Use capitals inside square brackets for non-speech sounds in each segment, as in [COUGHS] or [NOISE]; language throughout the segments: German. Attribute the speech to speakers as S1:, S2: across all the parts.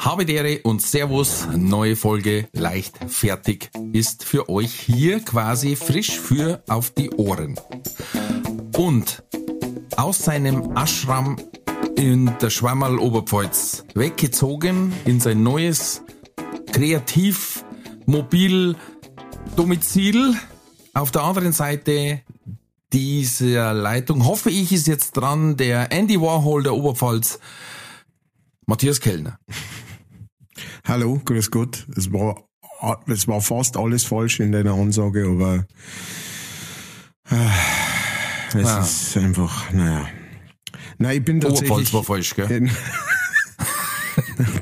S1: Habe Dere und Servus, neue Folge leicht fertig ist für euch hier quasi frisch für auf die Ohren. Und aus seinem Ashram in der Schwammerl Oberpfalz weggezogen in sein neues kreativ mobil Domizil. Auf der anderen Seite dieser Leitung hoffe ich ist jetzt dran der Andy Warhol der Oberpfalz, Matthias Kellner.
S2: Hallo, grüß Gott. Es war, es war fast alles falsch in deiner Ansage, aber äh, es
S1: Ah.
S2: ist einfach, naja. Nein, ich bin tatsächlich.
S1: Oberpfalz war falsch, gell? [LAUGHS]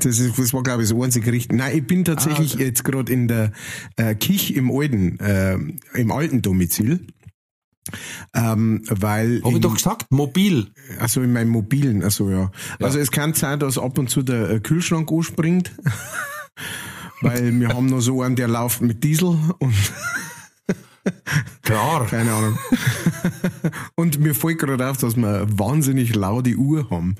S2: Das, ist, das war, glaube ich, das einzige richtig. Nein, ich bin tatsächlich
S1: Ah,
S2: jetzt gerade in der äh, Kich im alten, äh, im alten Domizil. Ähm, weil
S1: Hab ich doch gesagt, mobil.
S2: Also in meinem mobilen, also ja. Also es kann sein, dass ab und zu der äh, Kühlschrank anspringt. [LAUGHS] Weil wir haben noch so einen, der läuft mit Diesel und
S1: Klar.
S2: keine Ahnung. und mir fällt gerade auf, dass wir wahnsinnig laute Uhr haben,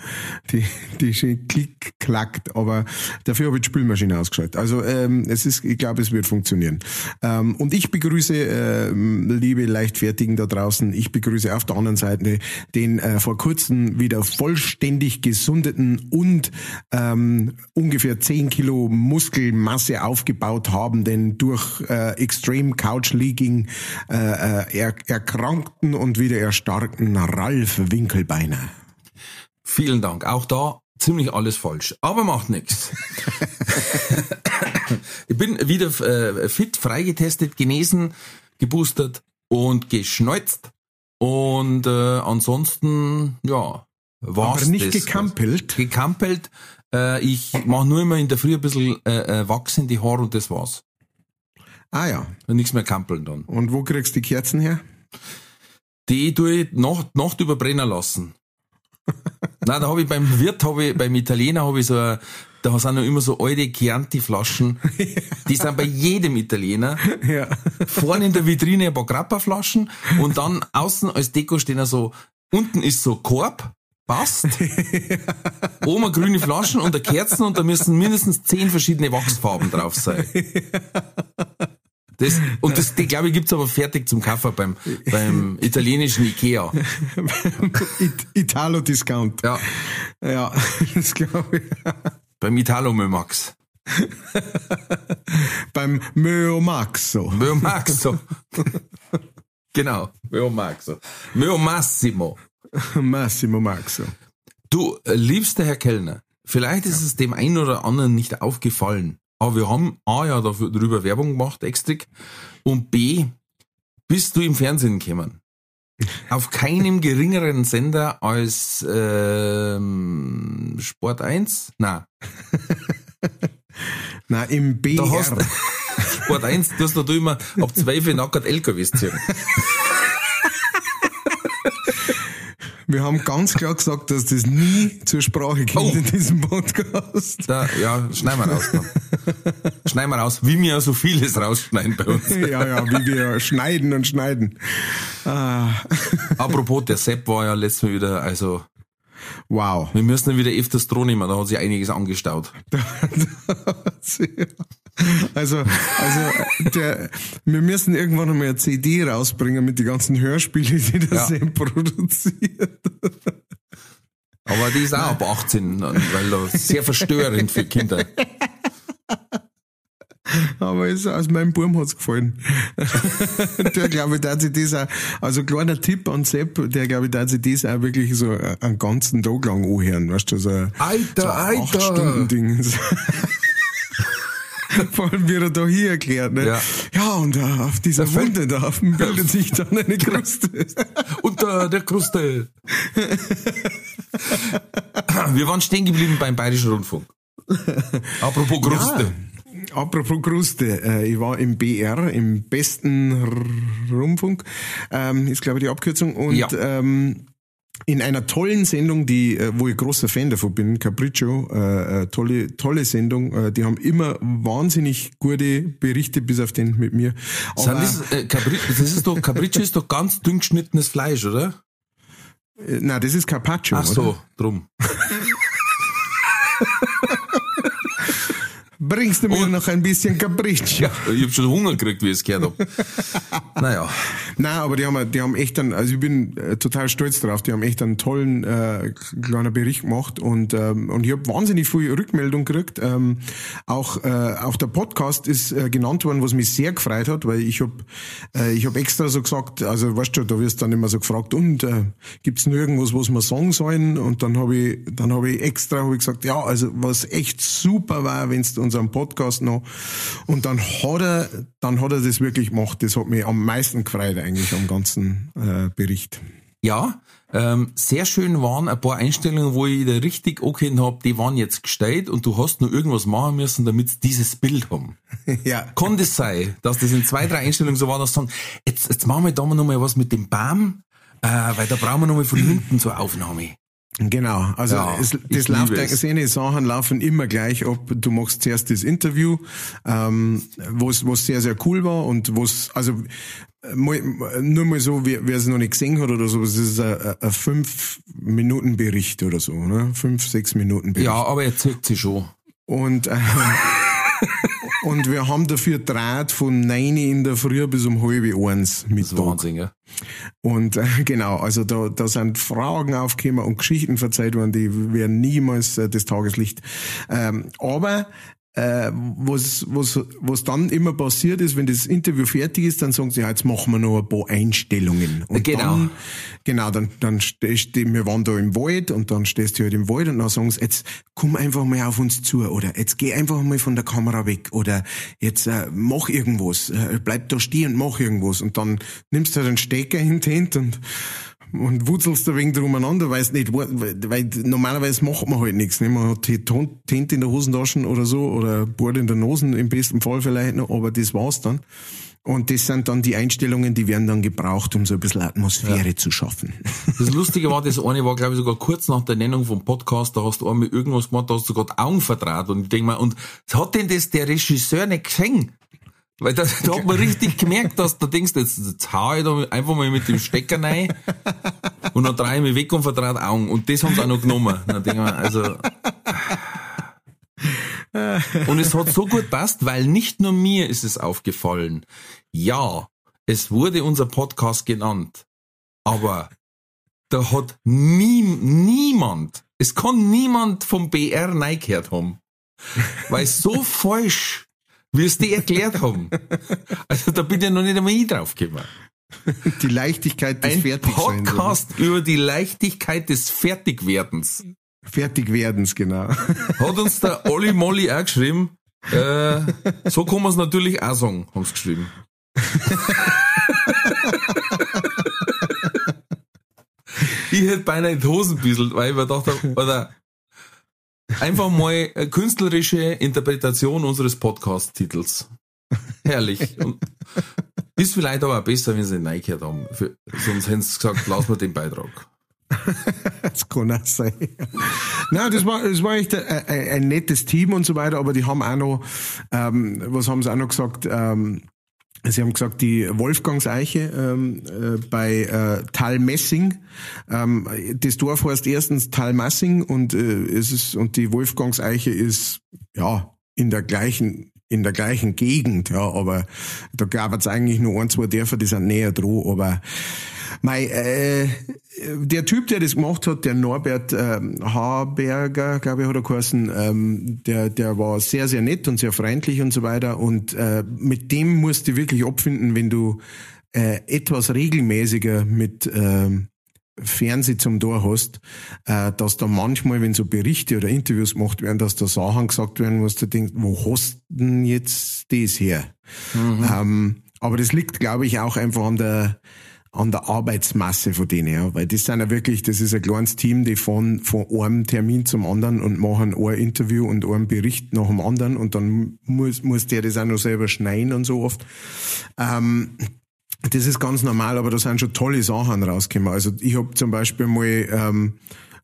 S2: die, die schön klick klackt, aber dafür habe ich die Spülmaschine ausgeschaltet. Also ähm, es ist, ich glaube, es wird funktionieren. Ähm, und ich begrüße, ähm, liebe Leichtfertigen da draußen, ich begrüße auf der anderen Seite den äh, vor kurzem wieder vollständig gesundeten und ähm, ungefähr 10 Kilo Muskelmasse aufgebaut haben, denn durch äh, Extreme Couch Leaking äh, äh, er, erkrankten und wieder erstarkten Ralf Winkelbeiner.
S1: Vielen Dank. Auch da ziemlich alles falsch. Aber macht nichts. [LAUGHS] Ich bin wieder äh, fit, freigetestet, genesen, geboostert und geschneuzt. Und äh, ansonsten, ja, war's
S2: Aber nicht
S1: das.
S2: gekampelt.
S1: Gekampelt. Äh, ich mache nur immer in der Früh ein bisschen äh, äh, Wachs in die Haare und das war's.
S2: Ah ja.
S1: Und nichts mehr kampeln dann.
S2: Und wo kriegst du die Kerzen her?
S1: Die tue ich Nacht, Nacht überbrennen lassen. [LAUGHS] Nein, da habe ich beim Wirt, habe ich, beim Italiener habe ich so, ein- da sind noch immer so alte Chianti-Flaschen. Die sind bei jedem Italiener. [LAUGHS]
S2: Ja.
S1: Vorne in der Vitrine ein paar Grappa-Flaschen und dann außen als Deko stehen da so, unten ist so Korb, passt. [LAUGHS] Oben eine grüne Flaschen und eine Kerzen und da müssen mindestens zehn verschiedene Wachsfarben drauf sein. Das, und das, die, glaube ich, gibt's aber fertig zum Kaufen beim, beim italienischen Ikea. [LAUGHS]
S2: It Italo Discount.
S1: Ja,
S2: Ja, [LAUGHS] das glaube ich.
S1: beim Italo Mömax. [LAUGHS]
S2: Beim Meo Maxo.
S1: Mömaxo. genau, Mömaxo. Mö Massimo.
S2: Massimo Maxo.
S1: Du, äh, liebster Herr Kellner, vielleicht ist es dem einen oder anderen nicht aufgefallen, aber wir haben A ja dafür, darüber Werbung gemacht, extra, und B, bist du im Fernsehen gekommen. [LAUGHS] Auf keinem geringeren Sender als ähm, Sport 1? Na, [LAUGHS]
S2: Na, im BR.
S1: da hast [LAUGHS] Sport 1, du hast da immer ab 12 Uhr nackert LKWs ziehen.
S2: Wir haben ganz klar gesagt, dass das nie zur Sprache kommt
S1: Oh.
S2: in diesem Podcast.
S1: Da, ja, schneiden wir raus. Schneiden wir raus, wie wir so vieles rausschneiden bei uns.
S2: Ja, ja, wie wir schneiden und schneiden. Ah,
S1: Apropos, der Sepp war ja letztes Mal wieder, also
S2: wow.
S1: wir müssen ihn wieder öfters Droh nehmen, da hat sich einiges angestaut. [LAUGHS]
S2: Also, also der, wir müssen irgendwann einmal eine CD rausbringen mit den ganzen Hörspielen, die das
S1: Ja.
S2: ja. produziert.
S1: Aber die ist auch ab 18, weil das sehr verstörend für Kinder.
S2: Aber es, aus meinem Burm hat's gefallen. der glaube ich, der sich das auch, also kleiner Tipp an Sepp, der glaube ich, der sich das auch wirklich so einen ganzen Tag lang anhören, weißt du, so,
S1: Alter,
S2: so
S1: Alter.
S2: acht Stunden Ding. Wie er da hier erklärt, ne?
S1: Ja.
S2: Ja, und äh, auf dieser
S1: Feld-
S2: Wunde da bildet [LAUGHS] sich dann eine Kruste. [LAUGHS]
S1: Unter der Kruste. [LAUGHS] Wir waren stehen geblieben beim Bayerischen Rundfunk. Apropos Kruste.
S2: Ja, apropos Kruste, äh, ich war im BR, im besten Rundfunk, ähm, ist glaube ich die Abkürzung, und
S1: Ja.
S2: ähm, in einer tollen Sendung, die, äh, wo ich großer Fan davon bin, Capriccio, äh, äh, tolle, tolle Sendung. Äh, die haben immer wahnsinnig gute Berichte, bis auf den mit mir. Aber,
S1: das, äh, Capri das ist doch, Capriccio ist doch ganz dünn geschnittenes Fleisch, oder?
S2: äh, na, das ist Carpaccio.
S1: Ach so,
S2: Oder?
S1: drum. [LAUGHS]
S2: Bringst du mir
S1: Und-
S2: noch ein bisschen Capriccio?
S1: Ja, ich hab schon Hunger gekriegt, wie ich es gehört hab. [LAUGHS] Naja.
S2: Nein, aber die haben, die haben echt einen, also ich bin äh, total stolz drauf, die haben echt einen tollen äh, kleinen Bericht gemacht und, ähm, und ich habe wahnsinnig viel Rückmeldung gekriegt. Ähm, auch, äh, auch der Podcast ist äh, genannt worden, was mich sehr gefreut hat, weil ich habe äh, ich hab extra so gesagt, also weißt du, da wirst dann immer so gefragt, und äh, gibt's noch irgendwas, was wir sagen sollen? Und dann habe ich, dann habe ich extra hab ich gesagt, ja, also was echt super war, wenn's unseren Podcast noch und dann hat er, dann hat er das wirklich gemacht. Das hat mich am meisten gefreut eigentlich am ganzen äh, Bericht.
S1: Ja, ähm, sehr schön waren ein paar Einstellungen, wo ich da richtig angehört hab, die waren jetzt gestellt und du hast nur irgendwas machen müssen, damit sie dieses Bild haben. [LAUGHS]
S2: ja.
S1: Kann das sein, dass das in zwei, drei Einstellungen so war, dass dann, jetzt, jetzt machen wir da mal noch mal was mit dem Baum, äh, weil da brauchen wir noch mal von hinten zur Aufnahme.
S2: Genau, also
S1: Ja,
S2: es, das läuft, seine Sachen laufen immer gleich ab. Du machst zuerst das Interview, ähm, was was sehr sehr cool war und was also äh, mal, nur mal so, wer wer es noch nicht gesehen hat oder so, es ist ein, ein- ein fünf Minuten Bericht oder so, ne? Fünf sechs Minuten Bericht.
S1: Ja, aber er zirkt sich schon.
S2: Und, äh, [LAUGHS] und wir haben dafür Draht von 9 in der Früh bis um halb eins Mittag.
S1: Wahnsinn, ja.
S2: Und äh, genau, also da, da sind Fragen aufgekommen und Geschichten verzeiht worden, die werden niemals äh, das Tageslicht. Ähm, aber äh, was, was, was dann immer passiert ist, wenn das Interview fertig ist, dann sagen sie, ja, jetzt machen wir noch ein paar Einstellungen. Und
S1: Genau.
S2: Dann, genau, dann, dann stehst du, wir waren da im Wald und dann stehst du halt im Wald und dann sagen sie, jetzt komm einfach mal auf uns zu oder jetzt geh einfach mal von der Kamera weg oder jetzt äh, mach irgendwas, äh, bleib da stehen und mach irgendwas und dann nimmst du halt einen Stecker in die Hand und und wutzelst ein wenig drum umeinander, weil nicht, weil normalerweise macht man halt nichts. Ne? Man hat die Tinte in der Hosentasche oder so oder Bord in der Nase im besten Fall vielleicht noch, aber das war's dann. Und das sind dann die Einstellungen, die werden dann gebraucht, um so ein bisschen Atmosphäre zu schaffen. [LAUGHS]
S1: Das Lustige war, das eine war, glaube ich, sogar kurz nach der Nennung vom Podcast, da hast du einmal irgendwas gemacht, da hast du gerade Augen vertraut. Und ich denk mal, und hat denn das der Regisseur nicht gesehen? Weil da, da hat man richtig gemerkt, dass du denkst, jetzt, jetzt hau ich da einfach mal mit dem Stecker rein und dann drehe ich mich weg und vertraut Augen. Und das haben sie auch noch genommen. Dann denk ich mir, also. Und es hat so gut passt, weil nicht nur mir ist es aufgefallen. Ja, es wurde unser Podcast genannt. Aber da hat nie, niemand, es kann niemand vom BR neigehört haben. Weil so falsch, wie es die erklärt haben. Also da bin ich noch nicht einmal ich drauf gekommen.
S2: Die Leichtigkeit des
S1: Ein
S2: Fertigseins.
S1: Podcast über die Leichtigkeit des Fertigwerdens.
S2: Fertigwerdens, genau.
S1: Hat uns der Olli Molly auch geschrieben. Äh, so kann man es natürlich auch sagen, haben sie geschrieben. ich hätte beinahe in die Hosen bisselt, weil ich mir gedacht habe, oder einfach mal künstlerische Interpretation unseres Podcast-Titels. Herrlich. Und ist vielleicht aber auch besser, wenn sie den reingehört haben. Für, sonst hätten sie gesagt, lass mal den Beitrag.
S2: Das kann auch sein. Nein, das war, das war echt ein, ein, ein nettes Team und so weiter, aber die haben auch noch, ähm, was haben sie auch noch gesagt, ähm, Sie haben gesagt, die Wolfgangseiche ähm, äh, bei äh, Talmessing. Ähm, das Dorf heißt erstens Talmassing und äh, es ist und die Wolfgangseiche ist ja in der gleichen in der gleichen Gegend, ja, aber da gab es eigentlich nur ein, zwei Dörfer, die sind näher dran, aber Mei, äh, der Typ, der das gemacht hat, der Norbert ähm, Haberger, glaube ich, hat er geheißen, ähm, der, der war sehr, sehr nett und sehr freundlich und so weiter. Und äh, mit dem musst du wirklich abfinden, wenn du äh, etwas regelmäßiger mit ähm, Fernseh zum Tor hast, äh, dass da manchmal, wenn so Berichte oder Interviews gemacht werden, dass da Sachen gesagt werden, was du denkst, wo hast denn jetzt das her? Ähm, aber das liegt, glaube ich, auch einfach an der an der Arbeitsmasse von denen, ja. Weil das sind ja wirklich, das ist ein kleines Team, die fahren von einem Termin zum anderen und machen ein Interview und einen Bericht nach dem anderen und dann muss, muss der das auch noch selber schneiden und so oft. Ähm, das ist ganz normal, aber da sind schon tolle Sachen rausgekommen. Also ich habe zum Beispiel mal ähm,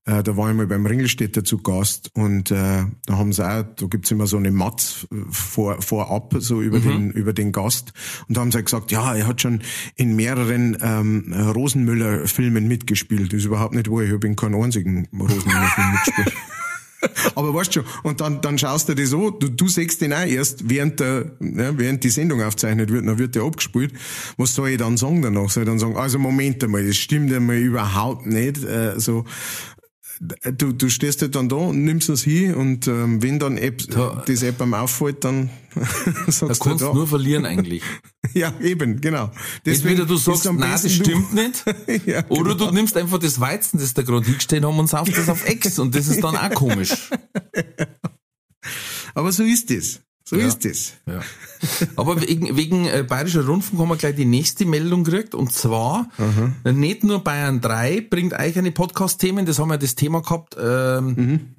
S2: äh, da war ich mal beim Ringelstädter zu Gast und äh, da haben sie auch, da gibt's immer so eine Matz vor, vorab, so über, mhm. den, über den Gast. Und da haben sie halt gesagt, ja, er hat schon in mehreren ähm, Rosenmüller-Filmen mitgespielt. Das ist überhaupt nicht wahr, ich habe in keinem einzigen Rosenmüller-Film mitgespielt. [LAUGHS] Aber weißt du, und dann, dann schaust du das so, du, du siehst den auch erst, während, der, ja, während die Sendung aufzeichnet wird, dann wird der abgespielt. Was soll ich dann sagen danach? Soll ich dann sagen, also Moment einmal, das stimmt einmal überhaupt nicht. Äh, so, du, du stehst halt dann da und nimmst es hin und ähm, wenn dann App, da, das App am auffällt, dann [LAUGHS]
S1: sagst da du kannst da. nur verlieren eigentlich. [LAUGHS]
S2: ja, eben, genau.
S1: Deswegen Entweder du sagst, nein, das stimmt du. nicht, [LAUGHS] ja, oder genau. du nimmst einfach das Weizen, das da gerade hingestellt haben und saufst das auf Ex und das ist dann auch komisch.
S2: Aber so ist es. So ja. ist es.
S1: Ja. Aber wegen, wegen äh, Bayerischer Rundfunk haben wir gleich die nächste Meldung gekriegt. Und zwar, mhm. nicht nur Bayern 3 bringt eigentlich eine Podcast-Themen, das haben wir das Thema gehabt. Ähm, mhm.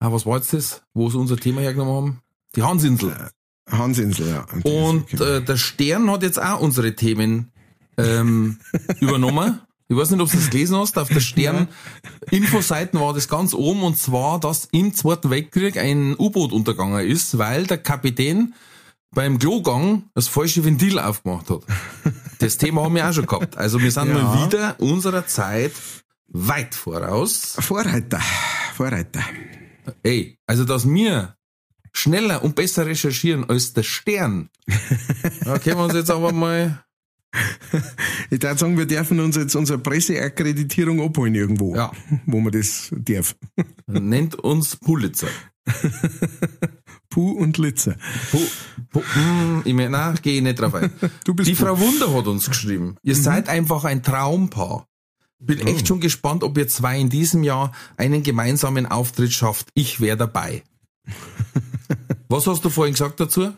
S1: ah, was war jetzt das, wo sie unser Thema hergenommen haben? Die Hansinsel.
S2: Äh, Hansinsel, ja.
S1: Und äh, der Stern hat jetzt auch unsere Themen ähm, [LAUGHS] übernommen. Ich weiß nicht, ob du das gelesen hast, auf der [LAUGHS] Stern-Infoseiten war das ganz oben und zwar, dass im Zweiten Weltkrieg ein U-Boot untergegangen ist, weil der Kapitän beim Klogang das falsche Ventil aufgemacht hat. [LAUGHS] Das Thema haben wir auch schon gehabt. Also wir sind ja. mal wieder unserer Zeit weit voraus.
S2: Vorreiter, Vorreiter.
S1: Ey, also dass wir schneller und besser recherchieren als der Stern. [LAUGHS] Da können wir uns jetzt aber mal
S2: ich würde sagen, wir dürfen uns jetzt unsere Presseakkreditierung abholen irgendwo, ja. wo man das darf.
S1: Nennt uns Pulitzer.
S2: Puh und Litzer.
S1: Puh, Puh, mm, ich meine, nein, gehe nicht drauf ein. Du bist Die Puh. Frau Wunder hat uns geschrieben. Ihr mhm. seid einfach ein Traumpaar. Bin oh. echt schon gespannt, ob ihr zwei in diesem Jahr einen gemeinsamen Auftritt schafft. Ich wäre dabei. Was hast du vorhin gesagt dazu?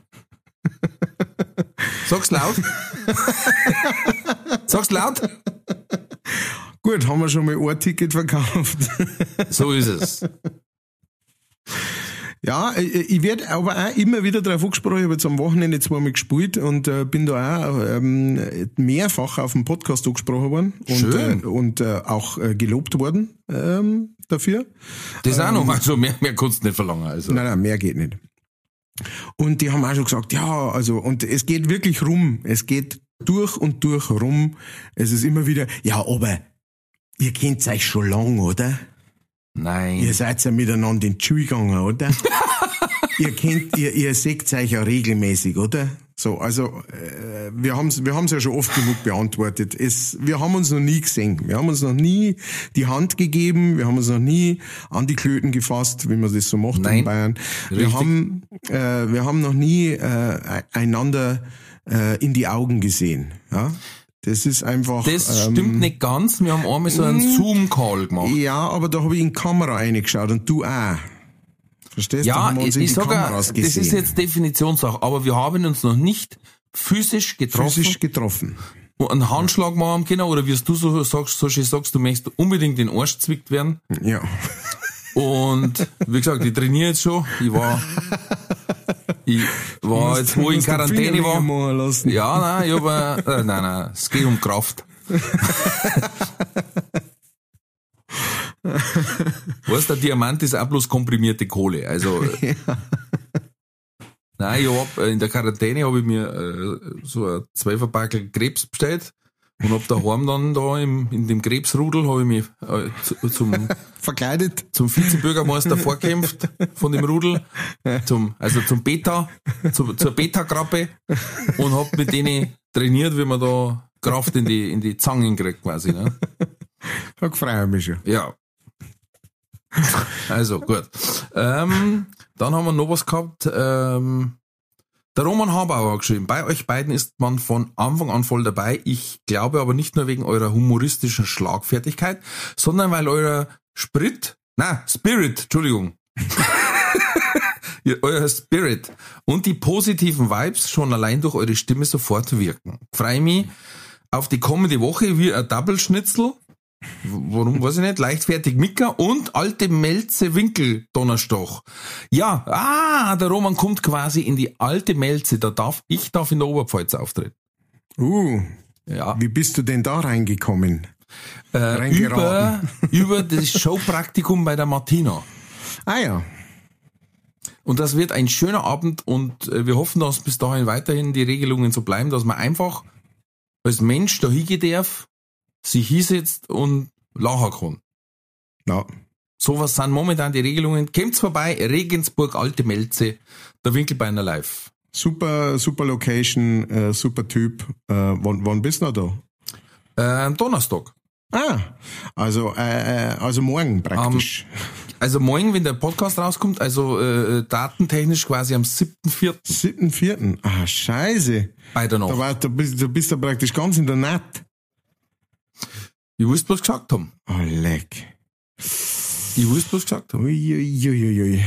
S1: Sag's laut. [LAUGHS] Sag's laut.
S2: Gut, haben wir schon mal ein Ticket verkauft.
S1: so ist es.
S2: Ja, ich werde aber auch immer wieder darauf angesprochen, ich habe jetzt am Wochenende zweimal gespielt und äh, bin da auch ähm, mehrfach auf dem Podcast angesprochen worden und, Schön. Äh, und äh, auch äh, gelobt worden ähm, dafür.
S1: Das ähm, auch noch, ähm, also mehr, mehr kannst du nicht verlangen. Also.
S2: Nein, nein, mehr geht nicht. Und die haben auch schon gesagt, ja, also, und es geht wirklich rum. Es geht durch und durch rum. Es ist immer wieder, ja, aber ihr kennt euch schon lang, oder?
S1: Nein.
S2: Ihr seid ja miteinander in die Schule gegangen, oder? [LAUGHS] ihr kennt, ihr, ihr seht euch ja regelmäßig, oder? So, also äh, wir haben es wir haben's ja schon oft genug beantwortet. Es, wir haben uns noch nie gesehen. Wir haben uns noch nie die Hand gegeben. Wir haben uns noch nie an die Klöten gefasst, wie man das so macht Nein, in Bayern. Wir richtig. haben, äh, wir haben noch nie äh, einander äh, in die Augen gesehen. Ja? Das ist einfach.
S1: Das ähm, stimmt nicht ganz. Wir haben einmal so einen hm. Zoom-Call gemacht.
S2: Ja, aber da habe ich in die Kamera reingeschaut und du auch.
S1: Verstehst ja, du? Ja, ich sage, das ist jetzt Definitionssache, aber wir haben uns noch nicht physisch getroffen.
S2: Physisch getroffen.
S1: Einen Handschlag machen können, oder wie du so sagst, so schön sagst, du möchtest unbedingt den Arsch zwickt werden.
S2: Ja.
S1: Und wie gesagt, ich trainiere jetzt schon. Ich war, ich war jetzt, wo ich in Quarantäne war. Ja, nein, ich habe, äh, nein, nein, es geht um Kraft. [LAUGHS] weißt du, der Diamant ist auch bloß komprimierte Kohle. Also, [LAUGHS] ja. nein, ich hab, äh, in der Quarantäne habe ich mir äh, so ein Zweiferpackel Krebs bestellt und hab daheim dann da im, in dem Krebsrudel habe ich mich äh, zu, zum [LAUGHS]
S2: verkleidet
S1: zum Vizebürgermeister vorkämpft von dem Rudel zum also zum Beta zu, zur Beta Grappe und hab mit denen trainiert, wie man da Kraft in die in die Zangen kriegt quasi, ne?
S2: Da freue ich mich schon.
S1: Ja, also gut. Ähm, dann haben wir noch was gehabt. Ähm, der Roman Habauer geschrieben, bei euch beiden ist man von Anfang an voll dabei. Ich glaube aber nicht nur wegen eurer humoristischen Schlagfertigkeit, sondern weil euer Sprit, na, Spirit, Entschuldigung. [LAUGHS] euer Spirit und die positiven Vibes schon allein durch eure Stimme sofort wirken. Freue mich auf die kommende Woche wie ein Double-Schnitzel. Warum, weiß ich nicht, leichtfertig Micker und alte Melze Winkel Donnerstag. Ja, ah, der Roman kommt quasi in die alte Melze, da darf, ich darf in der Oberpfalz auftreten.
S2: Uh,
S1: Ja.
S2: wie bist du denn da reingekommen?
S1: Äh, über,
S2: Reingeraten.
S1: über das Showpraktikum bei der Martina.
S2: Ah ja,
S1: Und das wird ein schöner Abend und äh, wir hoffen, dass bis dahin weiterhin die Regelungen so bleiben, dass man einfach als Mensch da hingehen darf, sich hinsetzt und lachen kann.
S2: ja.
S1: Sowas sind momentan die Regelungen. Kommt's vorbei, Regensburg, Alte Melze, der Winkelbeiner Live.
S2: Super, super Location, äh, super Typ. Äh, wann, wann bist du noch da?
S1: Äh, Donnerstag.
S2: Ah, also, äh, äh, also morgen praktisch.
S1: Also morgen, wenn der Podcast rauskommt, also äh, datentechnisch quasi am 7.4.
S2: 7.4. Ah, scheiße.
S1: bei der
S2: Da,
S1: Nacht.
S2: war, da, bist, da bist du praktisch ganz in der Nacht.
S1: Ich wusste bloß gesagt haben.
S2: Oh, leck.
S1: Ich wusste bloß gesagt haben.
S2: Uiuiuiui.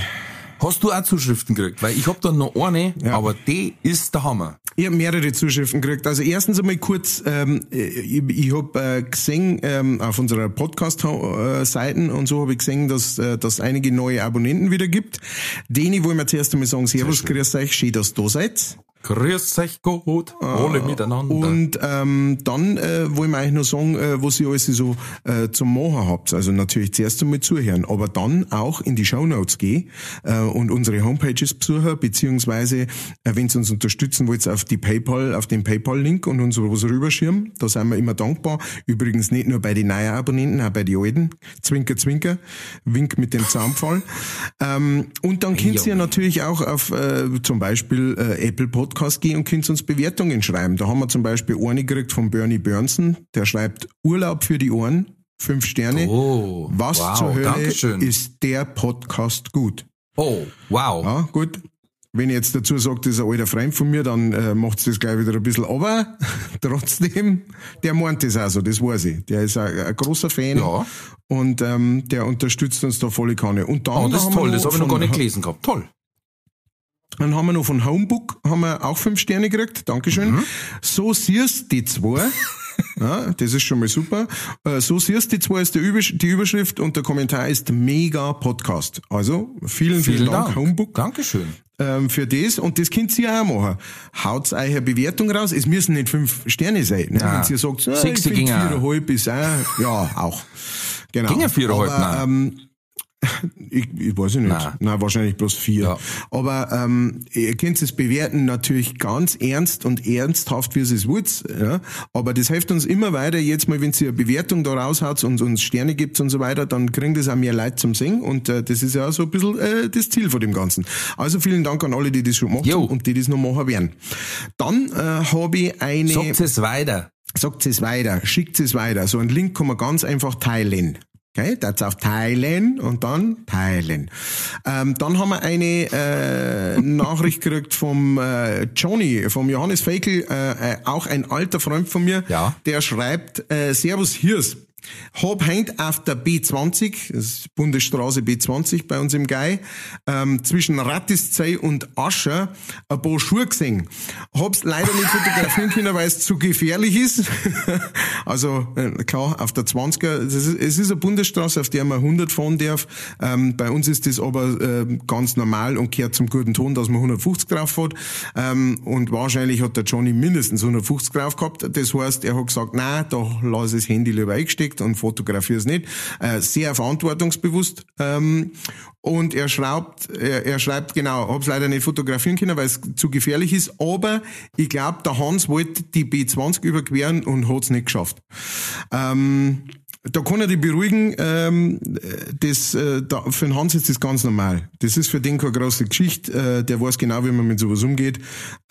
S1: Hast du auch Zuschriften gekriegt? Weil ich hab da noch eine,
S2: Ja.
S1: aber die ist der Hammer.
S2: Ich habe mehrere Zuschriften gekriegt. Also erstens einmal kurz, ähm, ich, ich habe äh, gesehen ähm, auf unserer Podcast-Seiten und so habe ich gesehen, dass äh, dass einige neue Abonnenten wieder gibt. Deni wollen wir zuerst einmal sagen, Servus, grüß euch, schön, dass ihr da seid.
S1: Grüß euch gut, alle miteinander.
S2: Und ähm, dann äh, wollen wir eigentlich noch sagen, äh, was ihr alles so äh, zum Machen habt. Also natürlich zuerst einmal zuhören, aber dann auch in die Shownotes gehen äh, und unsere Homepages besuchen, beziehungsweise, äh, wenn ihr uns unterstützen wollt, auf die PayPal, auf den PayPal-Link und uns was rüberschirmen. Da sind wir immer dankbar. Übrigens nicht nur bei den neuen Abonnenten, auch bei den alten. Zwinker, zwinker. Wink mit dem Zaunfall. Ähm, und dann könnt ihr natürlich auch auf äh, zum Beispiel äh, Apple Podcast gehen und könnt uns Bewertungen schreiben. Da haben wir zum Beispiel eine gekriegt von Bernie Burnson, der schreibt Urlaub für die Ohren, fünf Sterne.
S1: Oh,
S2: Was
S1: wow,
S2: zur Hölle
S1: Dankeschön.
S2: ist der Podcast gut?
S1: Oh, wow.
S2: Ja, gut. Wenn ich jetzt dazu sage, das ist ein alter Freund von mir, dann äh, macht's das gleich wieder ein bisschen. Aber [LAUGHS] trotzdem, der meint das auch so, das weiß ich. Der ist ein, ein großer Fan
S1: Ja.
S2: und ähm, der unterstützt uns da volle Kanne. Und dann
S1: Oh, das ist toll, das habe ich noch gar nicht gelesen gehabt. Toll.
S2: Dann haben wir noch von Homebook haben wir auch fünf Sterne gekriegt. Dankeschön.
S1: Mhm.
S2: So siehst die zwei. [LAUGHS] Ja, das ist schon mal super. Äh, So siehst die zwei ist Übersch die Überschrift und der Kommentar ist Mega Podcast. Also vielen, vielen,
S1: Vielen
S2: Dank,
S1: Dank.
S2: Homebook,
S1: Dankeschön.
S2: ähm, für das. Und das könnt ihr auch machen. Haut eure Bewertung raus. Es müssen nicht fünf Sterne sein. Ne?
S1: Nein.
S2: Wenn ihr sagt, ah, ich
S1: Sechs
S2: finde viereinhalb ist auch, ja, auch. Genau.
S1: Ginge viereinhalb,
S2: Aber,
S1: nein.
S2: ähm, ich, ich weiß nicht.
S1: Nein.
S2: Nein. wahrscheinlich bloß vier.
S1: Ja.
S2: Aber ähm, ihr könnt es bewerten natürlich ganz ernst und ernsthaft, wie es es wollt. Ja? Aber das hilft uns immer weiter. Jetzt mal, wenn ihr eine Bewertung da raushaut und uns Sterne gibt und so weiter, dann kriegen das auch mehr Leute zum Singen. Und äh, das ist ja auch so ein bisschen äh, das Ziel von dem Ganzen. Also vielen Dank an alle, die das schon gemacht
S1: Jo.
S2: haben und die das noch machen werden. Dann äh, habe ich eine...
S1: Sagt es weiter.
S2: Sagt es weiter, schickt es weiter. So einen Link kann man ganz einfach teilen. Okay, das auf teilen und dann teilen. Ähm, dann haben wir eine äh, Nachricht [LAUGHS] gekriegt vom äh, Johnny, vom Johannes Feikel, äh, äh, auch ein alter Freund von mir,
S1: Ja.
S2: der schreibt, äh, Servus Hirs. Hab heint auf der B20, das ist Bundesstraße B20 bei uns im Gai, ähm, zwischen Rattiszei und Ascher ein paar Schuhe gesehen. Hab's leider nicht fotografieren können, weil es zu gefährlich ist. [LAUGHS] also äh, klar, auf der 20er, das ist, es ist eine Bundesstraße, auf der man 100 fahren darf. Ähm, bei uns ist das aber äh, ganz normal und gehört zum guten Ton, dass man 150 drauf fährt. Ähm, und wahrscheinlich hat der Johnny mindestens 150 drauf gehabt. Das heißt, er hat gesagt, nein, da lass das Handy lieber eingesteckt und fotografiere es nicht. Äh, sehr verantwortungsbewusst. Ähm, und er schraubt, er, er schreibt genau, hab's leider nicht fotografieren können, weil es zu gefährlich ist. Aber ich glaube, der Hans wollte die B20 überqueren und hat's nicht geschafft. Ähm, da kann er dich beruhigen, ähm, das, äh, da, für den Hans ist das ganz normal. Das ist für den keine große Geschichte, äh, der weiß genau, wie man mit sowas umgeht.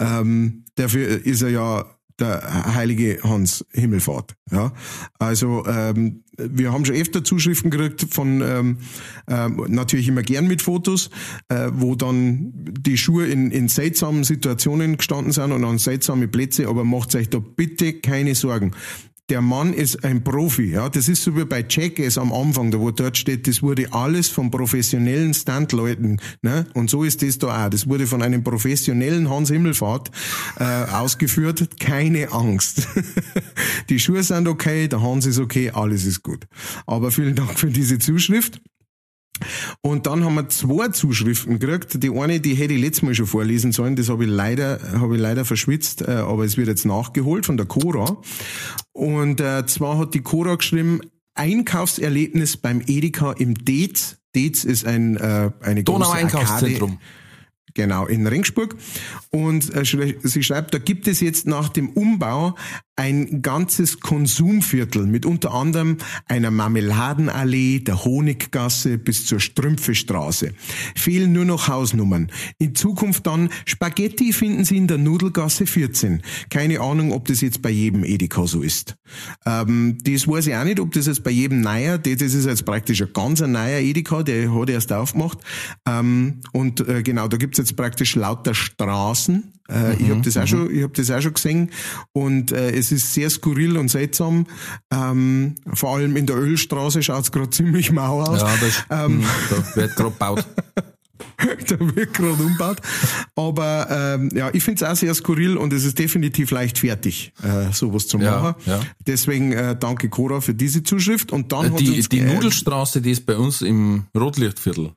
S2: Ähm, dafür ist er ja der heilige Hans Himmelfahrt. Ja? Also ähm, wir haben schon öfter Zuschriften gekriegt von ähm, ähm, natürlich immer gern mit Fotos, äh, wo dann die Schuhe in, in seltsamen Situationen gestanden sind und an seltsame Plätze, aber macht euch da bitte keine Sorgen der Mann ist ein Profi. Ja, das ist so wie bei Jackass am Anfang, da wo dort steht, das wurde alles von professionellen Stuntleuten. Ne? Und so ist das da auch. Das wurde von einem professionellen Hans Himmelfahrt äh, ausgeführt. Keine Angst. [LAUGHS] Die Schuhe sind okay, der Hans ist okay, alles ist gut. Aber vielen Dank für diese Zuschrift. Und dann haben wir zwei Zuschriften gekriegt. Die eine, die hätte ich letztes Mal schon vorlesen sollen, das habe ich leider, habe ich leider verschwitzt, äh, aber es wird jetzt nachgeholt von der Cora. Und äh, zwar hat die Cora geschrieben, Einkaufserlebnis beim Edeka im Dez. Dez ist ein äh, eine
S1: Donau Einkaufszentrum.
S2: Genau, in Ringsburg. Und äh, sie schreibt, da gibt es jetzt nach dem Umbau ein ganzes Konsumviertel mit unter anderem einer Marmeladenallee, der Honiggasse bis zur Strümpfestraße. Fehlen nur noch Hausnummern. In Zukunft dann Spaghetti finden Sie in der Nudelgasse 14. Keine Ahnung, ob das jetzt bei jedem Edeka so ist. Ähm, das weiß ich auch nicht, ob das jetzt bei jedem neuer, das ist jetzt praktisch ein ganz neuer Edeka, der hat erst aufgemacht. Ähm, und äh, genau, da gibt's jetzt praktisch lauter Straßen äh, mhm, ich habe das auch mhm. schon, ich habe das auch schon gesehen und äh, es ist sehr skurril und seltsam. Ähm, vor allem in der Ölstraße schaut es gerade ziemlich mau aus.
S1: Ja, das, ähm, da wird gerade gebaut. [LAUGHS]
S2: da wird gerade umgebaut. Aber ähm, ja, ich finde es auch sehr skurril und es ist definitiv leicht fertig, äh, sowas zu machen. Ja, ja. Deswegen äh, danke Cora für diese Zuschrift. Und dann
S1: äh, die, die Nudelstraße, die ist bei uns im Rotlichtviertel.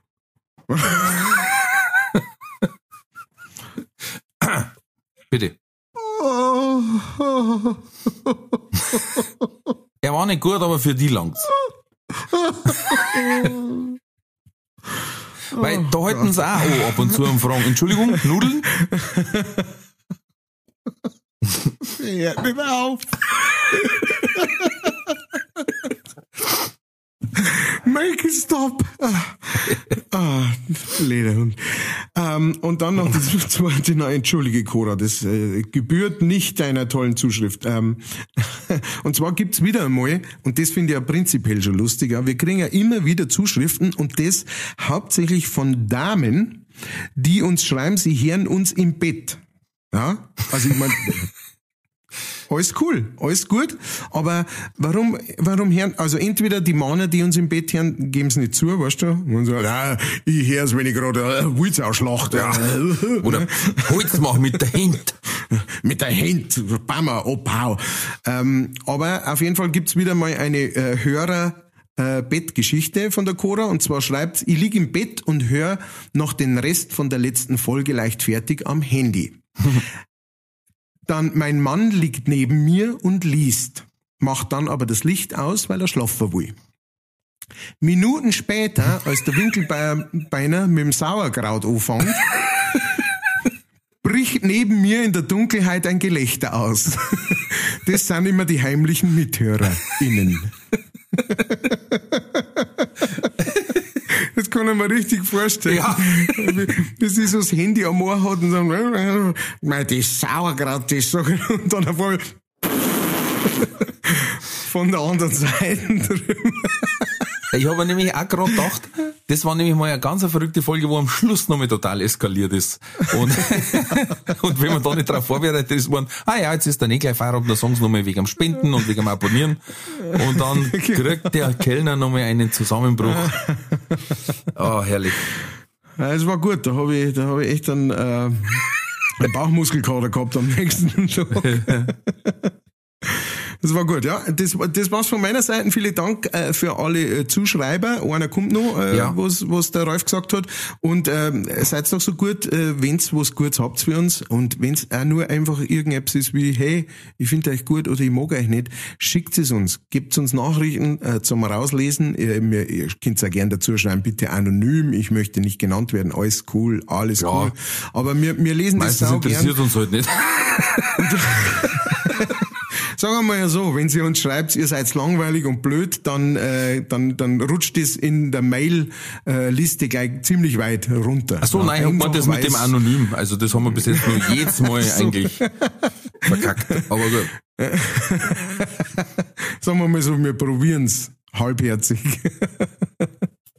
S1: [LAUGHS] [COUGHS] Bitte. [LAUGHS] er war nicht gut, aber für die langt's. [LAUGHS] Weil da halten sie auch an ab und zu und fragen, Entschuldigung, Nudeln?
S2: Ja, mir auf. [LAUGHS] Make it stop. Ah, ah Lederhund. Ähm, und dann noch das [LAUGHS] zweite, na, entschuldige Cora, das äh, gebührt nicht deiner tollen Zuschrift. Ähm, [LAUGHS] und zwar gibt's wieder einmal, und das finde ich ja prinzipiell schon lustiger, wir kriegen ja immer wieder Zuschriften und das hauptsächlich von Damen, die uns schreiben, sie hören uns im Bett. Ja, also ich meine, alles cool, alles gut. Aber warum, warum hören, also entweder die Männer, die uns im Bett hören, geben es nicht zu, weißt du? Und sagen, ah, ich höre es, wenn ich gerade äh, Witz ausschlachte. Ja. [LAUGHS]
S1: Oder Holz mach mit der Hand. [LAUGHS]
S2: mit der Hand, Bammer, oh. Ähm, aber auf jeden Fall gibt's wieder mal eine äh, Hörer, äh, Bettgeschichte von der Cora und zwar schreibt, ich lieg im Bett und höre noch den Rest von der letzten Folge leicht fertig am Handy. [LAUGHS] Dann mein Mann liegt neben mir und liest, macht dann aber das Licht aus, weil er schlafen will. Minuten später, als der Winkelbeiner mit dem Sauerkraut anfängt, [LAUGHS] bricht neben mir in der Dunkelheit ein Gelächter aus. Das sind immer die heimlichen MithörerInnen. [LAUGHS] Das kann ich mir richtig vorstellen. Ja. [LAUGHS] Das ist so das Handy am Ohr hat und dann, mein, das Sauerkraut, das sag ich, und dann auf einmal [LAUGHS] von der anderen Seite drüben. [LAUGHS]
S1: Ich habe nämlich auch gerade gedacht, das war nämlich mal eine ganz verrückte Folge, wo am Schluss nochmal total eskaliert ist. Und, [LAUGHS] und wenn man da nicht darauf vorbereitet ist, man, ah ja, jetzt ist der eh gleich Feierabend, da sagen sie nochmal wegen dem Spenden und wegen dem Abonnieren. Und dann [LAUGHS] kriegt der Kellner nochmal einen Zusammenbruch. Oh, herrlich.
S2: Es war gut, da habe ich, da hab ich echt einen, äh, einen Bauchmuskelkater gehabt am nächsten [LAUGHS] Tag. Das war gut, ja. Das, das war's von meiner Seite. Vielen Dank äh, für alle äh, Zuschreiber. Einer kommt noch, äh, ja. was, was der Ralf gesagt hat. Und ähm, seid doch so gut, äh, wenn's was Gutes habt für uns. Und wenn's auch nur einfach irgendetwas ist wie, hey, ich finde euch gut oder ich mag euch nicht, schickt es uns. Gebt uns Nachrichten äh, zum Rauslesen. Ihr, ihr, ihr könnt es auch gerne dazu schreiben, bitte anonym. Ich möchte nicht genannt werden. Alles cool, alles ja. cool. Aber wir, wir lesen
S1: Meistens das auch interessiert
S2: gern.
S1: uns halt nicht. [LAUGHS] [LAUGHS]
S2: Sagen wir mal ja so, wenn sie uns schreibt, ihr seid langweilig und blöd, dann, äh, dann, dann rutscht es in der Mail-Liste gleich ziemlich weit runter.
S1: Ach so, ja, nein, ich meine das mit dem Anonym. Also das haben wir bis jetzt nur [LAUGHS] jedes Mal so. eigentlich verkackt. Aber gut. [LAUGHS]
S2: Sagen wir mal so, wir probieren's halbherzig.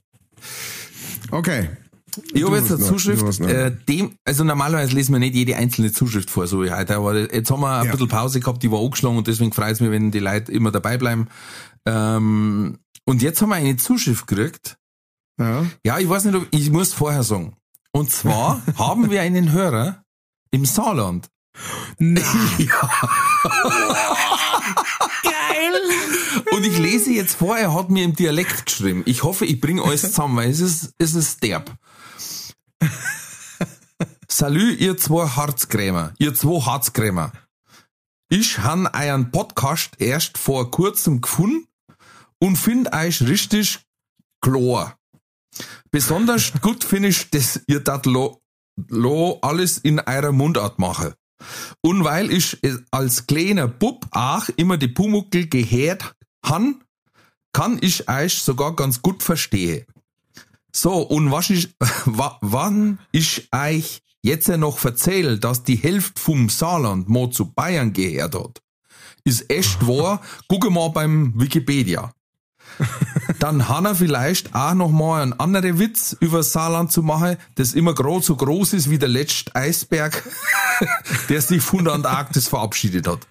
S2: [LAUGHS] okay.
S1: Ich habe jetzt eine
S2: noch-
S1: Zuschrift, äh, dem, also normalerweise lesen wir nicht jede einzelne Zuschrift vor, so wie heute, aber jetzt haben wir ein
S2: Ja.
S1: bisschen Pause gehabt, die war angeschlagen und deswegen freut es mich, wenn die Leute immer dabei bleiben. Ähm, und jetzt haben wir eine Zuschrift gekriegt.
S2: Ja.
S1: Ja, ich weiß nicht, ob, ich muss vorher sagen. Und zwar [LAUGHS] haben wir einen Hörer im Saarland.
S2: Nein. [LAUGHS]
S1: Und ich lese jetzt vor, er hat mir im Dialekt geschrieben. Ich hoffe, ich bringe alles zusammen, weil es ist, es ist derb. [LAUGHS] Salü, ihr zwei Harzkrämer, ihr zwei Harzkrämer. Ich han euren Podcast erst vor kurzem gefunden und find euch richtig klar. Besonders [LAUGHS] gut finde ich, dass ihr dat lo, lo alles in eurer Mundart mache. Und weil ich als kleiner Bub auch immer die Pumuckel gehört han, kann ich euch sogar ganz gut verstehen. So, und was [LAUGHS] wa, wann ich euch jetzt noch erzähle, dass die Hälfte vom Saarland mal zu Bayern gehört hat, ist echt wahr, [LAUGHS] gucke mal beim Wikipedia. Dann hat er vielleicht auch noch mal einen anderen Witz über Saarland zu machen, das immer gerade so groß ist wie der letzte Eisberg, [LAUGHS] der sich von der Antarktis verabschiedet hat.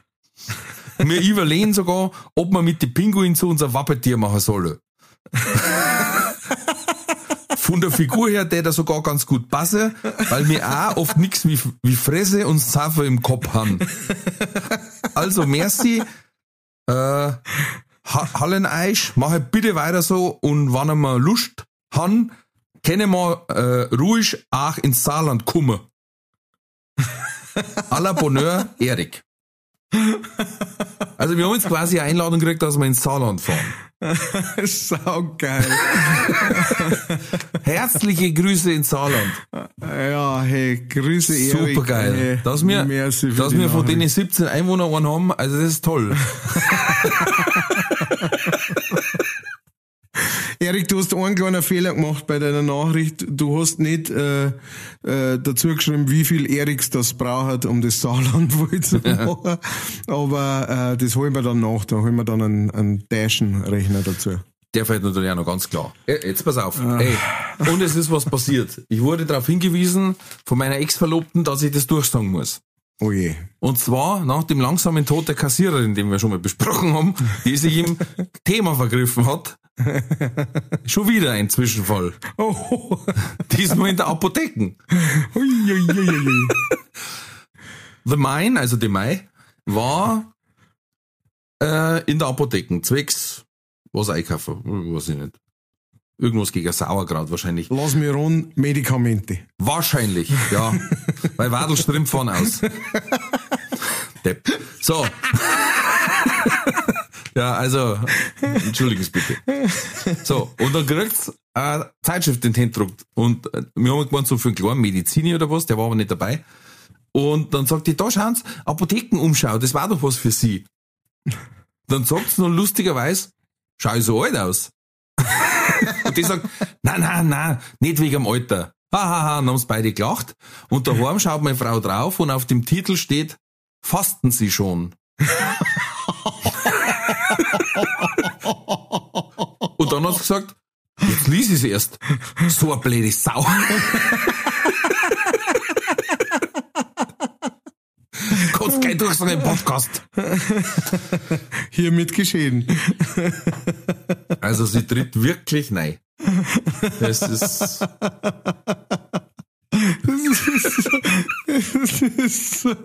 S1: Wir überlegen sogar, ob man mit den Pinguinen zu unser Wappetier machen soll. Von der Figur her, der da sogar ganz gut passe, weil wir auch oft nix wie, wie Fresse und Saffe im Kopf haben. Also, merci, äh, Ha- Halleneich, mache bitte weiter so und wenn wir Lust haben, können wir äh, ruhig auch ins Saarland kommen. À la Bonheur, Erik. [LAUGHS] Also wir haben jetzt quasi eine Einladung gekriegt, dass wir ins Saarland fahren. [LAUGHS]
S2: Sau geil. [LAUGHS]
S1: Herzliche Grüße ins Saarland.
S2: Ja, hey, Grüße Erik.
S1: Super geil.
S2: Hey,
S1: Dass wir, dass wir von denen 17 Einwohnern einen haben, also das ist toll.
S2: Erik, du hast einen kleinen Fehler gemacht bei deiner Nachricht. Du hast nicht äh, äh, dazu geschrieben, wie viel Eriks das braucht, um das Saarland [LAUGHS] wohl zu machen. Aber äh, das holen wir dann nach. Da holen wir dann einen, einen Taschenrechner dazu.
S1: Der fällt natürlich auch noch ganz klar. Äh, Jetzt pass auf. Ey, und es ist was passiert. Ich wurde darauf hingewiesen von meiner Ex-Verlobten, dass ich das durchsagen muss.
S2: Oh je.
S1: Und zwar nach dem langsamen Tod der Kassiererin, den wir schon mal besprochen haben, die sich im [LAUGHS] Thema vergriffen hat. Schon wieder ein Zwischenfall.
S2: Oh, [LAUGHS]
S1: Diesmal in der Apotheken. [LAUGHS] The Mine, also die Mai, war äh, in der Apotheken. Zwecks, was einkaufen, weiß ich nicht. Irgendwas gegen Sauerkraut wahrscheinlich.
S2: Lass mir ran, Medikamente.
S1: Wahrscheinlich, ja. [LAUGHS] Weil Wadel strömt vorne aus. Depp. So. [LAUGHS] ja, also, entschuldigen Sie bitte. So, und dann kriegt's eine Zeitschrift in den Händen gedruckt. Und äh, wir haben gemeint, so für einen kleinen Mediziner oder was, der war aber nicht dabei. Und dann sagt die, da schauen Sie, Apothekenumschau, das war doch was für Sie. Dann sagt sie noch lustigerweise, schau ich so alt aus? [LAUGHS] Und die sagt, nein, nein, nein, nicht wegen dem Alter. Hahaha, haben sie beide gelacht. Und daheim schaut meine Frau drauf und auf dem Titel steht, fasten Sie schon. und dann hat sie gesagt, jetzt lies es erst. So eine blöde Sau. [LAUGHS] Kein durch so einen Podcast. [LAUGHS]
S2: Hiermit geschehen.
S1: Also sie tritt wirklich nein. Das ist,
S2: Das ist so.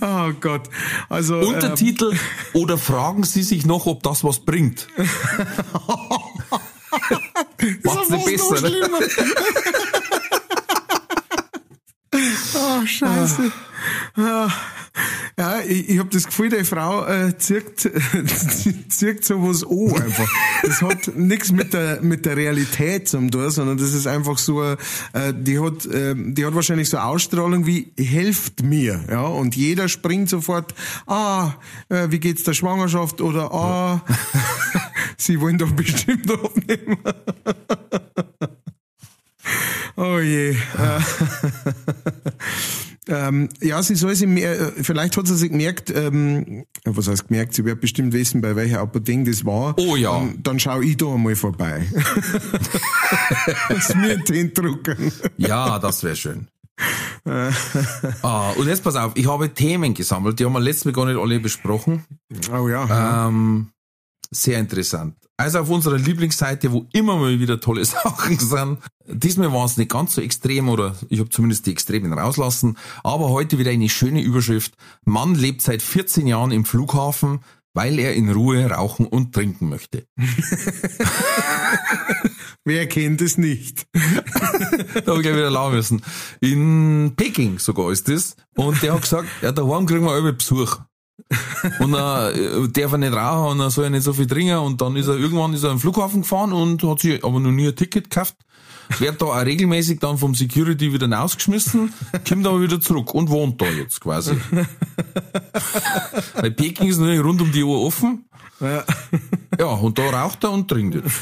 S2: Oh Gott. Also. ähm,
S1: Untertitel oder fragen Sie sich noch, ob das was bringt? [LAUGHS] Macht's nicht besser, ne?
S2: Oh, scheiße. Ah. Ja, ich, ich habe das Gefühl, die Frau äh, zirkt, [LAUGHS] zirkt sowas an einfach. Das hat nichts mit der mit der Realität zu tun, sondern das ist einfach so, äh, die hat äh, die hat wahrscheinlich so Ausstrahlung wie helft mir, ja, und jeder springt sofort, ah, äh, wie geht's der Schwangerschaft oder ah, [LAUGHS] sie wollen doch bestimmt aufnehmen. [LAUGHS] Oh je. Äh, ähm, ja, sie soll sich mehr, äh, vielleicht hat sie sich gemerkt, ähm, Was heißt gemerkt? Sie wird bestimmt wissen, bei welcher Apotheke das war.
S1: Oh ja.
S2: Dann, dann schau ich da einmal vorbei. [LAUGHS] Dass mir den drucken.
S1: Ja, das wäre schön. [LAUGHS] ah, und jetzt pass auf, ich habe Themen gesammelt, die haben wir letztes Mal gar nicht alle besprochen.
S2: Oh ja.
S1: Ähm, sehr interessant. Also auf unserer Lieblingsseite, wo immer mal wieder tolle [LAUGHS] Sachen sind. Diesmal war es nicht ganz so extrem oder ich habe zumindest die Extremen rauslassen. Aber heute wieder eine schöne Überschrift. Mann lebt seit 14 Jahren im Flughafen, weil er in Ruhe rauchen und trinken möchte. [LAUGHS]
S2: Wer kennt es nicht? [LAUGHS]
S1: da habe ich gleich wieder lachen müssen. In Peking sogar ist das. Und der hat gesagt, ja, daheim kriegen wir alle Besuch. [LAUGHS] Und er darf er nicht rauchen und er soll ja nicht so viel trinken. Und dann ist er irgendwann ist er am Flughafen gefahren und hat sich aber noch nie ein Ticket gekauft. Wird da auch regelmäßig dann vom Security wieder rausgeschmissen, kommt aber wieder zurück und wohnt da jetzt quasi. Weil Peking ist natürlich rund um die Uhr offen.
S2: Ja.
S1: Ja, und da raucht er und trinkt jetzt.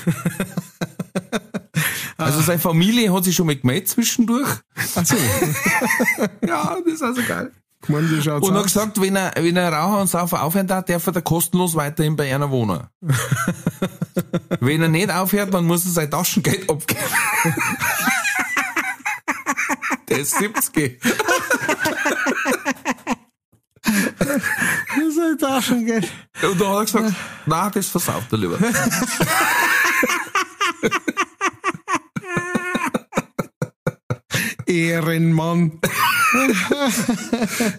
S1: Also seine Familie hat sich schon mal gemeldet zwischendurch.
S2: Ach so. [LAUGHS]
S1: Ja, das ist also geil.
S2: Ich meine, wie schaut's
S1: Und hat gesagt, wenn er, wenn er Raucher und Saufen aufhört, darf darf er da kostenlos weiterhin bei einer wohnen. [LAUGHS] wenn er nicht aufhört, dann muss er sein Taschengeld abgeben. Der ist 70.
S2: Das ist ein Taschengeld.
S1: Und da hat er gesagt, nein, das versauft er lieber. [LAUGHS]
S2: Ehrenmann. [LAUGHS]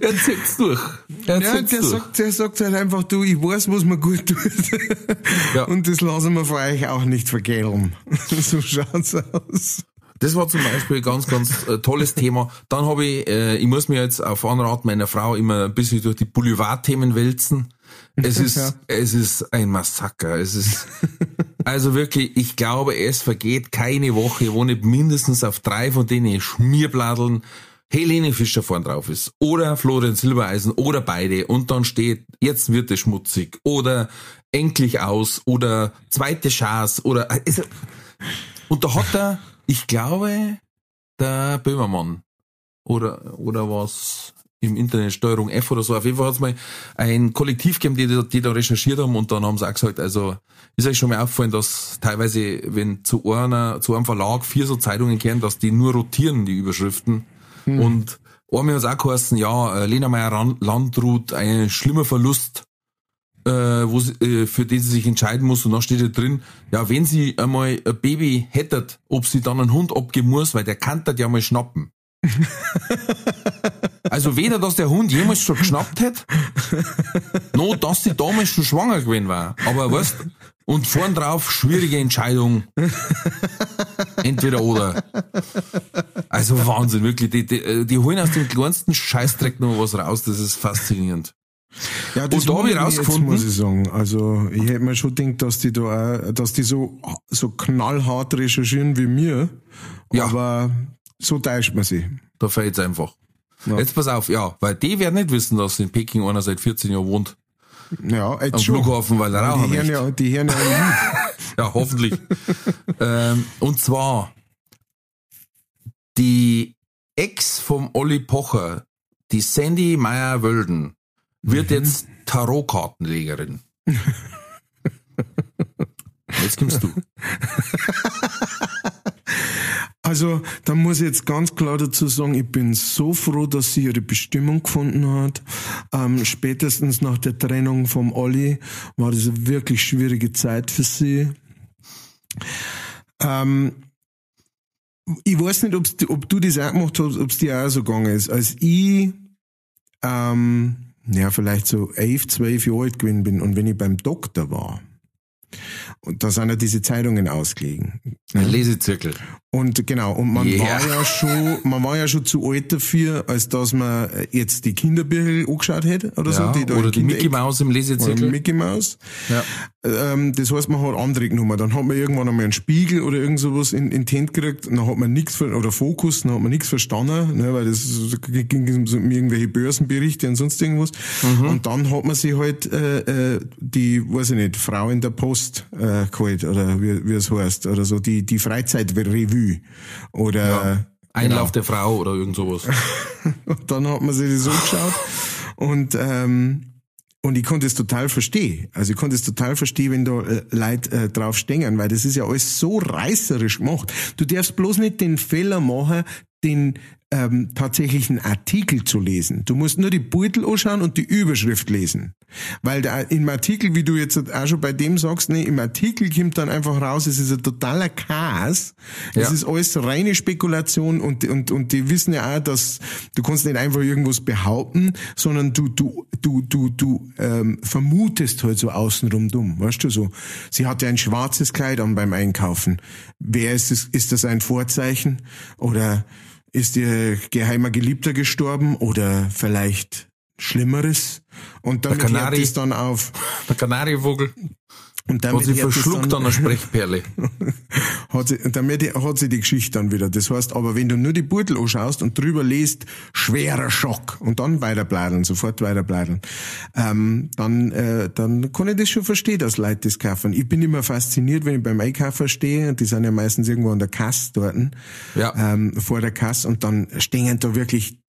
S1: Er zieht's durch. Er
S2: Ja, der
S1: durch.
S2: sagt, der sagt halt einfach, du, ich weiß, was mir gut tut. [LAUGHS]
S1: Ja.
S2: Und das lassen wir von euch auch nicht vergällen. [LAUGHS] so schaut's aus.
S1: Das war zum Beispiel ein ganz, ganz äh, tolles Thema. Dann habe ich, äh, ich muss mir jetzt auf Anrat meiner Frau immer ein bisschen durch die Boulevardthemen wälzen. Es ist,
S2: Ja.
S1: es ist ein Massaker. Es ist, [LAUGHS] also wirklich, ich glaube, es vergeht keine Woche, wo nicht mindestens auf drei von denen Schmierbladeln Helene Fischer vorn drauf ist. Oder Florian Silbereisen oder beide. Und dann steht, jetzt wird es schmutzig. Oder endlich aus. Oder zweite Chance. Oder, also, und da hat er, ich glaube, der Böhmermann oder, oder was im Internet Steuerung F oder so. Auf jeden Fall hat es mal ein Kollektiv gegeben, die, da- die da recherchiert haben und dann haben sie auch gesagt, also ist euch schon mal aufgefallen, dass teilweise, wenn zu einer, zu einem Verlag vier so Zeitungen kehren, dass die nur rotieren, die Überschriften. Und einmal hat es auch geheißen, ja, äh, Lena Meyer-Landrut, ein schlimmer Verlust äh, wo sie, äh, für den sie sich entscheiden muss und da steht ja drin, ja, wenn sie einmal ein Baby hättet, ob sie dann einen Hund abgeben muss, weil der kann das ja mal schnappen. [LAUGHS] also weder, dass der Hund jemals schon geschnappt hätte, noch, dass sie damals schon schwanger gewesen war. Aber weißt, und vorn drauf schwierige Entscheidung. Entweder oder. Also Wahnsinn, wirklich. Die, die, die holen aus dem kleinsten Scheißdreck noch was raus, das ist faszinierend.
S2: Ja,
S1: Und da hab ich rausgefunden-
S2: Jetzt, muss ich sagen. Also, ich hätte mir schon gedacht, dass die da auch, dass die so, so knallhart recherchieren wie mir.
S1: Ja.
S2: Aber so täuscht man sich.
S1: Da fehlt's einfach.
S2: Ja.
S1: Jetzt pass auf, ja, weil die werden nicht wissen, dass in Peking einer seit 14 Jahren wohnt.
S2: Ja, jetzt
S1: Am
S2: schon.
S1: Flughafen, weil er
S2: hören
S1: möchte.
S2: ja, die hören ja [LAUGHS]
S1: Ja, hoffentlich. ähm, und zwar die Ex vom Olli Pocher, die Sandy Meyer-Wölden, wird jetzt Tarotkartenlegerin. [LAUGHS] Jetzt kommst du. [LAUGHS]
S2: Also, da muss ich jetzt ganz klar dazu sagen, ich bin so froh, dass sie ihre Bestimmung gefunden hat. Ähm, spätestens nach der Trennung vom Olli war das eine wirklich schwierige Zeit für sie. Ähm, ich weiß nicht, ob du das auch gemacht hast, ob es dir auch so gegangen ist. Als ich, ähm, ja, vielleicht so elf, zwölf Jahre alt gewesen bin und wenn ich beim Doktor war, und da sind ja diese Zeitungen ausgelegen.
S1: Ein Lesezirkel.
S2: Und genau, und man
S1: Ja.
S2: war ja schon, man war ja schon zu alt dafür, als dass man jetzt die Kinderbücher angeschaut hätte oder
S1: Ja,
S2: so. Die da
S1: oder die Mickey Maus im
S2: oder
S1: Lesezirkel.
S2: Mickey Maus.
S1: Ja.
S2: Ähm, das heißt, man hat andere genommen. Dann hat man irgendwann einmal einen Spiegel oder irgend sowas in, in Hand gekriegt, dann hat man nichts, oder Fokus, dann hat man nichts verstanden, ne, weil das ging um irgendwelche Börsenberichte und sonst irgendwas.
S1: Mhm.
S2: Und dann hat man sich halt äh, äh, die, weiß ich nicht, Frau in der Post äh, geholt, oder wie, wie es heißt, oder so, die, die Freizeitrevue. Oder
S1: Einlauf der Frau oder irgend sowas. [LAUGHS]
S2: und dann hat man sich das angeschaut und ähm, Und ich konnte es total verstehen. Also ich konnte es total verstehen, wenn da äh, Leute äh, drauf stehen, weil das ist ja alles so reißerisch gemacht. Du darfst bloß nicht den Fehler machen, den ähm, tatsächlichen Artikel zu lesen. Du musst nur die Beutel anschauen und die Überschrift lesen. Weil da im Artikel, wie du jetzt auch schon bei dem sagst, ne, im Artikel kommt dann einfach raus, es ist ein totaler Chaos. Es
S1: Ja.
S2: ist alles reine Spekulation und, und, und die wissen ja auch, dass du kannst nicht einfach irgendwas behaupten, sondern du, du, du, du, du ähm, vermutest halt so außenrum dumm. Weißt du so? Sie hatte ein schwarzes Kleid an beim Einkaufen. Wer ist das? Ist das ein Vorzeichen? Oder ist ihr geheimer Geliebter gestorben? Oder vielleicht Schlimmeres? Und damit
S1: Der
S2: hört es dann auf. [LAUGHS]
S1: Der Kanarienvogel
S2: Und damit
S1: hat
S2: es
S1: verschluckt an der Sprechperle. [LAUGHS]
S2: hat sie, damit hat sie die Geschichte dann wieder. Das heißt, aber wenn du nur die Beutel anschaust und drüber liest, schwerer Schock und dann weiterblättern, sofort weiterblättern, ähm, dann, äh, dann kann ich das schon verstehen, dass Leute das kaufen. Ich bin immer fasziniert, wenn ich beim Einkaufen stehe, und die sind ja meistens irgendwo an der Kasse dort,
S1: Ja.
S2: ähm, vor der Kasse und dann stehen da wirklich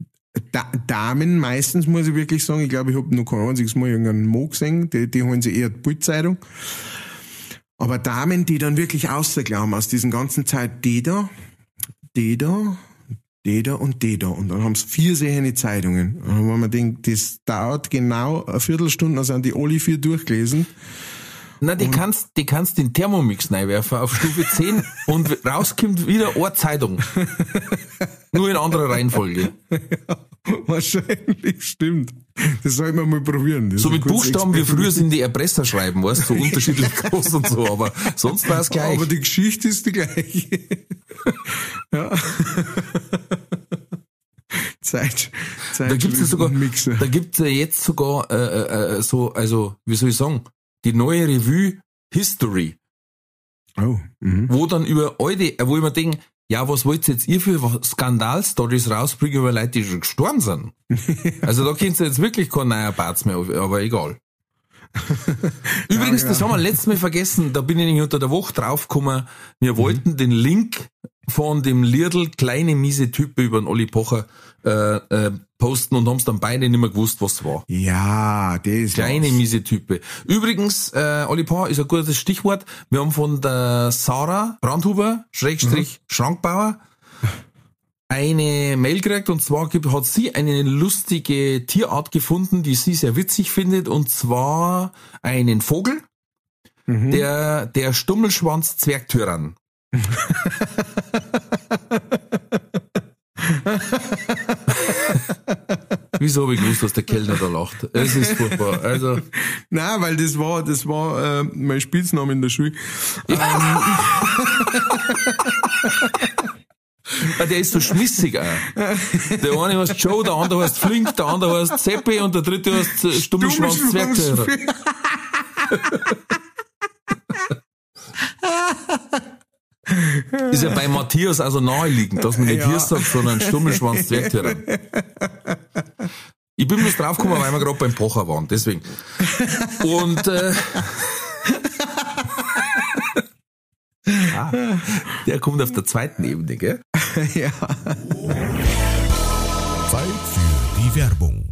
S2: da Damen, meistens muss ich wirklich sagen, ich glaube, ich habe noch kein einziges Mal irgendeinen Mo gesehen, die, die holen sich eher die Bildzeitung. Aber Damen, die dann wirklich außerglauben aus diesen ganzen Zeit, die da, die da, die da und die da. Und dann haben sie vier sehende Zeitungen. Und wir mir gedacht, das dauert genau eine Viertelstunde, dann sind die alle vier durchgelesen.
S1: Na, die kannst, die kannst den Thermomix reinwerfen auf Stufe 10 [LAUGHS] und rauskommt wieder eine Zeitung. Nur in anderer Reihenfolge.
S2: Wahrscheinlich, stimmt. Das sollten wir mal probieren. Das
S1: So mit Buchstaben wie früher sind die Erpresser schreiben, weißt du, so unterschiedlich [LAUGHS] groß und so, aber sonst war es gleich.
S2: Aber die Geschichte ist die gleiche. [LAUGHS] ja. Zeit, Zeit
S1: Da gibt's ja sogar, da gibt's ja jetzt sogar äh, äh, äh, so, also wie soll ich sagen, die neue Revue History,
S2: Oh, mhm.
S1: wo dann über alte, äh, wo ich mir denke, ja, was wollt ihr jetzt ihr für Skandalstories rausbringen über Leute, die schon gestorben sind? [LAUGHS] also da kennst du jetzt wirklich kein neuer Barz mehr, aber egal. [LAUGHS] Übrigens, das haben wir letztes Mal vergessen, da bin ich nämlich unter der Woche draufgekommen, wir wollten den Link von dem Liedl kleine miese Type über den Olli Pocher äh, äh, posten und haben es dann beide nicht mehr gewusst, was es war.
S2: Ja, der ist
S1: Kleine
S2: was.
S1: miese Type. Übrigens, äh, Olli Pocher ist ein gutes Stichwort. Wir haben von der Sarah Brandhuber, Schrägstrich Schrankbauer, eine Mail gekriegt und zwar hat sie eine lustige Tierart gefunden, die sie sehr witzig findet und zwar einen Vogel, der, der Stummelschwanz Zwergtyrann. [LAUGHS] Wieso habe ich gewusst, dass der Kellner da lacht? Es ist furchtbar. Also, [LAUGHS]
S2: Nein, weil das war, das war äh, mein Spitzname in der Schule.
S1: Ah, der ist so schmissig auch. Der eine heißt Joe, der andere heißt Flink, der andere heißt Zeppi und der dritte heißt äh, Stummelschwanz Zwergtyrann. [LAUGHS] [LAUGHS] Ist ja bei Matthias also naheliegend, dass man nicht
S2: Ja.
S1: hier sagt, sondern Stummelschwanz Zwergtyrann. Ich bin bloß draufgekommen, weil wir gerade beim Pocher waren, deswegen. Und äh, ah, der kommt auf der zweiten Ebene, gell? [LAUGHS]
S2: ja.
S3: Zeit für die Werbung.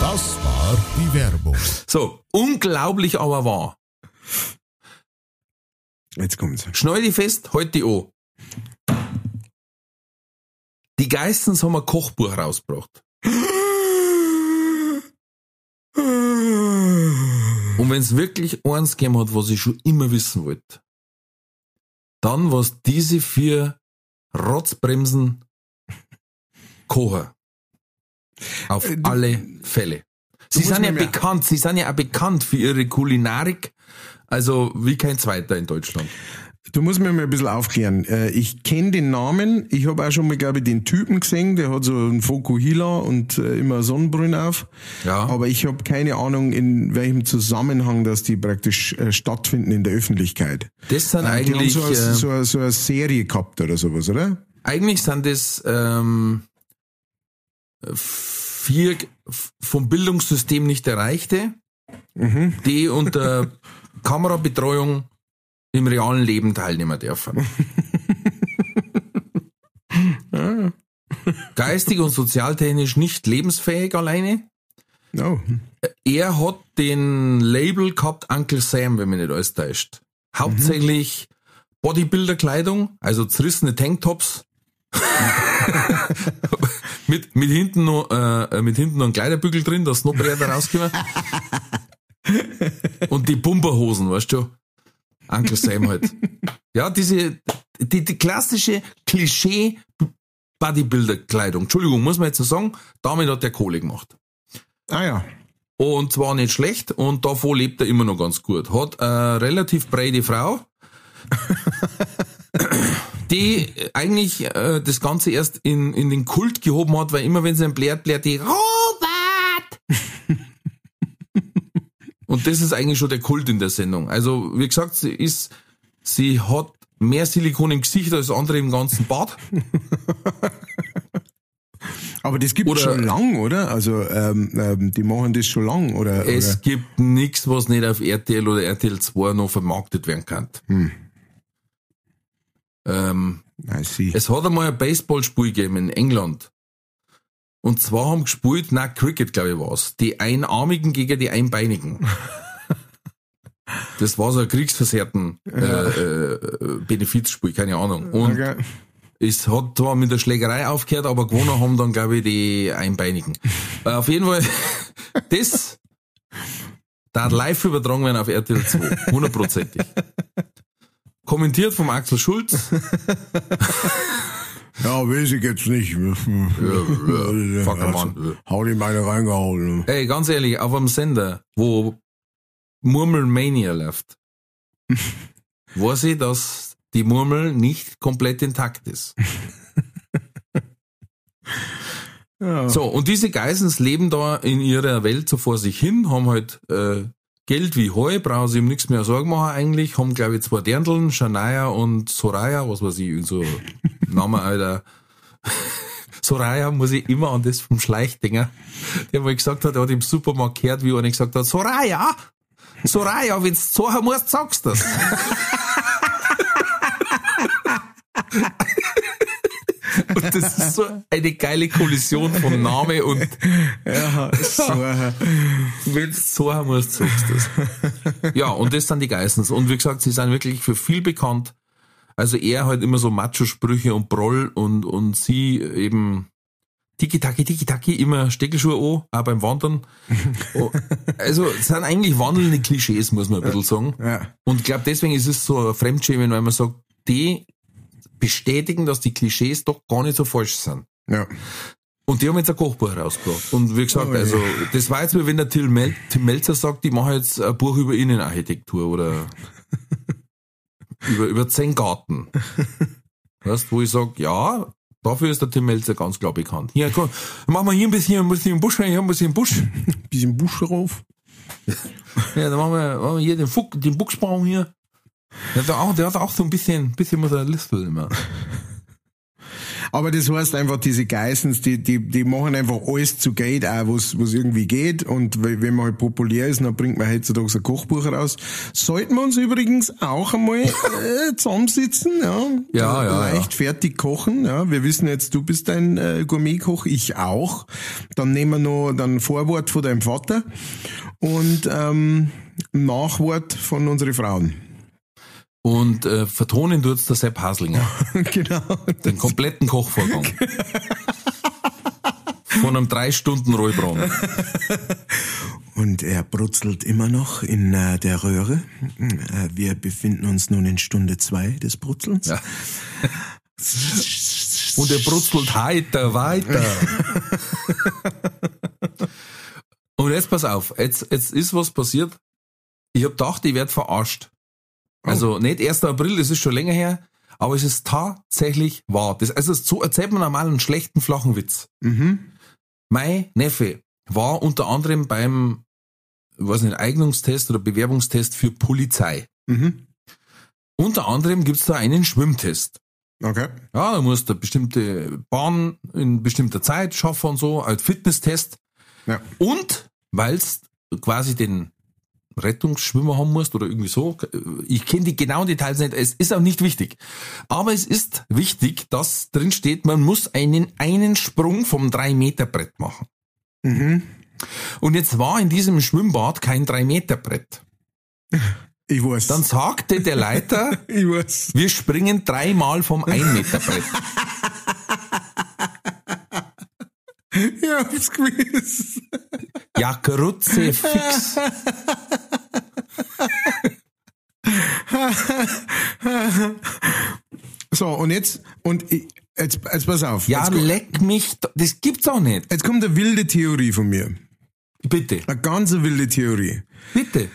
S3: Das war die Werbung.
S1: So, unglaublich aber wahr.
S2: Jetzt kommt's.
S1: Schnall die fest, halt die an. Die Geistens haben ein Kochbuch rausgebracht. Und wenn es wirklich eins gegeben hat, was ich schon immer wissen wollte, dann was diese vier Rotzbremsen kochen. Auf
S2: Äh,
S1: alle Fälle. Sie sind ja bekannt, sie sind ja auch bekannt für ihre Kulinarik, also wie kein zweiter in Deutschland.
S2: Du musst mir mal ein bisschen aufklären. Äh, Ich kenne den Namen. Ich habe auch schon mal, glaube ich, den Typen gesehen. Der hat so einen Fokuhila und äh, immer Sonnenbrille auf.
S1: Ja.
S2: Aber ich habe keine Ahnung, in welchem Zusammenhang, dass die praktisch äh, stattfinden in der Öffentlichkeit.
S1: Das sind
S2: Äh, die haben
S1: eigentlich,
S2: so, eine, so, eine, so eine Serie gehabt oder sowas, oder?
S1: eigentlich sind das ähm, vier vom Bildungssystem nicht Erreichte,
S2: Mhm.
S1: die unter [LAUGHS] Kamerabetreuung im realen Leben teilnehmen dürfen. Geistig und sozialtechnisch nicht lebensfähig alleine.
S2: Oh.
S1: Er hat den Label gehabt Uncle Sam, wenn mich nicht alles täuscht. Hauptsächlich Bodybuilder-Kleidung, also zerrissene Tanktops. [LAUGHS] [LAUGHS] mit, mit hinten noch, äh, mit hinten noch ein Kleiderbügel drin, dass noch Bretter rauskommen. [LAUGHS] Und die Pumperhosen, weißt du? Uncle Sam halt. Ja, diese, die, die klassische Klischee Bodybuilder-Kleidung. Entschuldigung, muss man jetzt so sagen, damit hat der Kohle gemacht.
S2: Ah ja.
S1: Und zwar nicht schlecht und davon lebt er immer noch ganz gut. Hat eine relativ breite Frau, [LAUGHS] die eigentlich äh, das Ganze erst in, in den Kult gehoben hat, weil immer wenn sie einen blärt, blärt die Robert! [LAUGHS] und das ist eigentlich schon der Kult in der Sendung. Also, wie gesagt, sie ist, sie hat mehr Silikon im Gesicht als andere im ganzen Bad. [LAUGHS]
S2: Aber das gibt
S1: Oder-
S2: schon lang, oder? Also ähm, ähm, die machen das schon lang, oder?
S1: Es
S2: oder?
S1: gibt nichts, was nicht auf RTL oder RTL 2 noch vermarktet werden kann. Ähm,
S2: I see.
S1: es hat einmal ein Baseballspiel gegeben in England. Und zwar haben gespielt, na Cricket, glaube ich, war's. Die Einarmigen gegen die Einbeinigen. [LAUGHS] Das war so ein kriegsversehrten äh, äh, Benefizspiel, keine Ahnung. Und
S2: Okay.
S1: es hat zwar mit der Schlägerei aufgehört, aber gewonnen haben dann, glaube ich, die Einbeinigen. Äh, auf jeden Fall, [LAUGHS] das da hat live übertragen werden auf RTL 2. Hundertprozentig. [LAUGHS] Kommentiert vom Axel Schulz. [LAUGHS]
S2: Ja, weiß ich jetzt nicht. [LAUGHS]
S1: fucker Mann.
S2: Hau die meine reingehauen.
S1: Ey, ganz ehrlich, auf einem Sender, wo Murmelmania läuft, [LAUGHS] weiß ich, dass die Murmel nicht komplett intakt ist.
S2: Ja.
S1: So, und diese Geisens leben da in ihrer Welt so vor sich hin, haben halt äh, Geld wie Heu, brauchen sie ihm nichts mehr Sorgen machen eigentlich, haben glaube ich zwei Dirndln, Shania und Soraya, was weiß ich, irgend so Name, Alter. [LAUGHS] Soraya muss ich immer an das vom Schleichdinger, der mal gesagt hat, er hat im Supermarkt gehört, wie einer gesagt hat, Soraya, Soraya, wenn's zahlen musst, sagst du's. [LAUGHS] Und das ist so eine geile Kollision von Name und
S2: Ja, so, äh,
S1: wenn du so haben musst, sagst du das. Ja, und das sind die Geissens. Und wie gesagt, sie sind wirklich für viel bekannt. Also er halt immer so Macho-Sprüche und Broll und, und sie eben Tiki-Taki, Tiki-Taki, immer Steckelschuhe an, auch beim Wandern. Oh, Also, es sind eigentlich wandelnde Klischees, muss man ein bisschen sagen.
S2: ja.
S1: Und ich glaube, deswegen ist es so ein Fremdschämen, weil man sagt, die bestätigen, dass die Klischees doch gar nicht so falsch sind.
S2: ja.
S1: Und die haben jetzt ein Kochbuch rausgebracht. Und wie gesagt,
S2: Oh
S1: also, das war jetzt wie wenn der Tim, Mel Tim Melzer sagt, ich mache jetzt ein Buch über Innenarchitektur oder [LAUGHS] über, über Zen-Garten. Weißt, wo ich sag, ja, dafür ist der Tim Melzer ganz klar bekannt. Hier, komm, machen wir hier ein bisschen, ein bisschen Busch rein, hier ein bisschen Busch. [LAUGHS]
S2: Bisschen Busch drauf.
S1: Ja, dann machen wir, machen wir hier den, Fuck, den Buchsbaum hier. Der hat auch, der hat auch so ein bisschen, bisschen mit der Lispel immer. [LAUGHS]
S2: Aber das heißt einfach, diese Geissens, die, die, die machen einfach alles zu Geld, auch was, was irgendwie geht. Und we- wenn man halt populär ist, dann bringt man heutzutage so ein Kochbuch raus. Sollten wir uns übrigens auch einmal äh, [LAUGHS] zusammensitzen, ja.
S1: Ja, ja,
S2: Leicht fertig kochen, ja. Wir wissen jetzt, du bist ein äh, Gourmetkoch, ich auch. Dann nehmen wir noch dann Vorwort von deinem Vater und ähm, Nachwort von unseren Frauen.
S1: Und äh, vertonen tut's der Sepp Haslinger. [LAUGHS]
S2: genau.
S1: Den kompletten Kochvorgang. Von einem drei Stunden Rollbraten.
S2: Und er brutzelt immer noch in äh, der Röhre. Äh, wir befinden uns nun in Stunde zwei des Brutzelns.
S1: Ja. Und er brutzelt weiter, weiter. [LAUGHS] Und jetzt pass auf, jetzt, jetzt ist was passiert. Ich hab gedacht, ich werd verarscht. Also nicht 1. April, das ist schon länger her, aber es ist tatsächlich wahr. Das, also so erzählt man normal einen schlechten, flachen Witz.
S2: Mhm.
S1: Mein Neffe war unter anderem beim, weiß nicht, Eignungstest oder Bewerbungstest für Polizei.
S2: Mhm.
S1: Unter anderem gibt's da einen Schwimmtest.
S2: Okay.
S1: Ja, da musst du eine bestimmte Bahn in bestimmter Zeit schaffen und so, als Fitnesstest.
S2: Ja.
S1: Und weil's quasi den Rettungsschwimmer haben musst oder irgendwie so. Ich kenne die genauen Details nicht, es ist auch nicht wichtig. Aber es ist wichtig, dass drin steht, man muss einen, einen Sprung vom 3-Meter-Brett machen.
S2: Mhm.
S1: Und jetzt war in diesem Schwimmbad kein 3-Meter-Brett. [LAUGHS]
S2: Ich weiß.
S1: Dann sagte der Leiter, [LAUGHS]
S2: ich weiß.
S1: wir springen dreimal vom [LAUGHS] 1-Meter-Brett. [LAUGHS]
S2: Ich hab's gewusst.
S1: Ja, Grutze [LAUGHS] fix.
S2: So, und jetzt, und ich, jetzt, jetzt pass auf.
S1: Ja,
S2: jetzt,
S1: leck mich, das gibt's auch nicht.
S2: jetzt kommt eine wilde Theorie von mir.
S1: Bitte,
S2: Eine ganz wilde Theorie.
S1: bitte.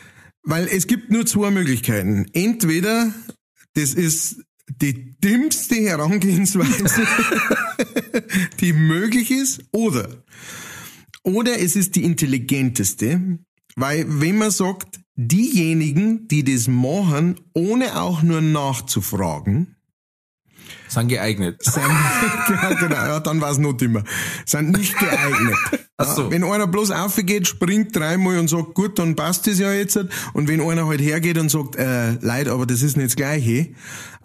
S2: Weil es gibt nur zwei Möglichkeiten. Entweder das ist die dümmste Herangehensweise, [LAUGHS] die möglich ist, oder, oder es ist die intelligenteste, weil wenn man sagt, diejenigen, die das machen, ohne auch nur nachzufragen,
S1: Sind geeignet. [LAUGHS]
S2: sind, ja, genau, ja, dann war es noch dümmer, sind nicht geeignet. [LAUGHS]
S1: Ach so.
S2: Wenn einer bloß aufgeht, springt dreimal und sagt, gut, dann passt das ja jetzt. Und wenn einer halt hergeht und sagt, äh, Leid, aber das ist nicht das Gleiche,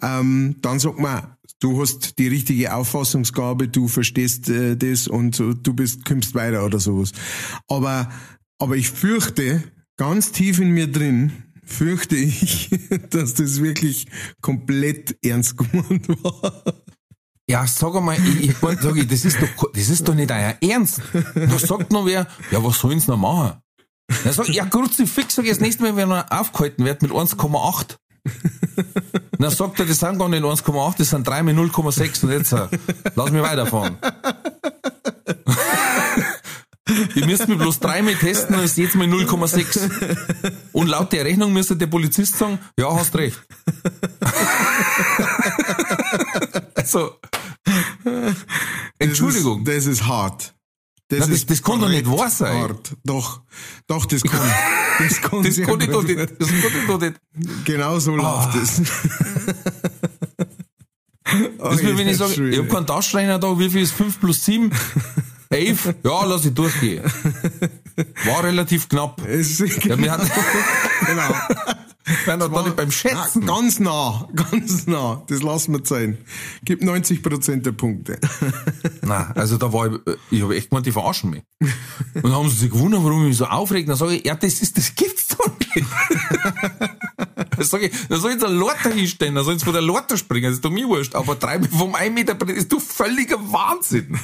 S2: ähm, dann sagt man, du hast die richtige Auffassungsgabe, du verstehst äh, das und du bist, kommst weiter oder sowas. Aber, aber ich fürchte, ganz tief in mir drin, fürchte ich, [LAUGHS] dass das wirklich komplett ernst gemeint war.
S1: Ja, sag einmal, ich, ich, sag ich, das ist doch, das ist doch nicht euer Ernst. Da sagt noch wer, ja, was sollen's noch machen? Dann sag ich, ja, kurz fix, sag ich, das nächste Mal, wenn er aufgehalten wird mit 1,8. Dann sagt er, das sind gar nicht 1,8, das sind 3 mit 0,6 und jetzt, äh, lass mich weiterfahren. Ihr müsst mir bloß dreimal testen und es ist jetzt mal 0,6. Und laut der Rechnung müsste der Polizist sagen, ja, hast recht. also, Entschuldigung.
S2: Das ist, das ist hart.
S1: Na, das- das kann doch nicht wahr sein.
S2: Hart. Doch, doch, das kann. [LAUGHS] Das kann,
S1: Das kann ich doch nicht. Das kann ich doch nicht.
S2: Genau so läuft es.
S1: Das ist wie wenn ich sage, ich habe keinen Taschenrechner da, wie viel ist 5 plus 7? 11? Ja, lass ich durchgehen. War relativ knapp. [LAUGHS]
S2: Es,
S1: Ja, wir hatten, [LAUGHS]
S2: genau.
S1: waren doch da nicht beim
S2: Ah,
S1: Schätzen.
S2: ganz nah, ganz nah. Das lassen wir sein. Gibt 90 Prozent der Punkte. [LAUGHS]
S1: Nein, also da war ich, äh, ich habe echt gemeint, die verarschen mich. Und dann haben sie sich gewundert, warum ich mich so aufregt. Dann sage ich, ja, das ist, das gibt's doch nicht. Dann sage ich, dann soll ich jetzt einen Lorter hinstellen, dann soll ich von der Lorter springen, das ist doch mir wurscht. Aber drei vom 1 Meter Brett ist doch völliger Wahnsinn.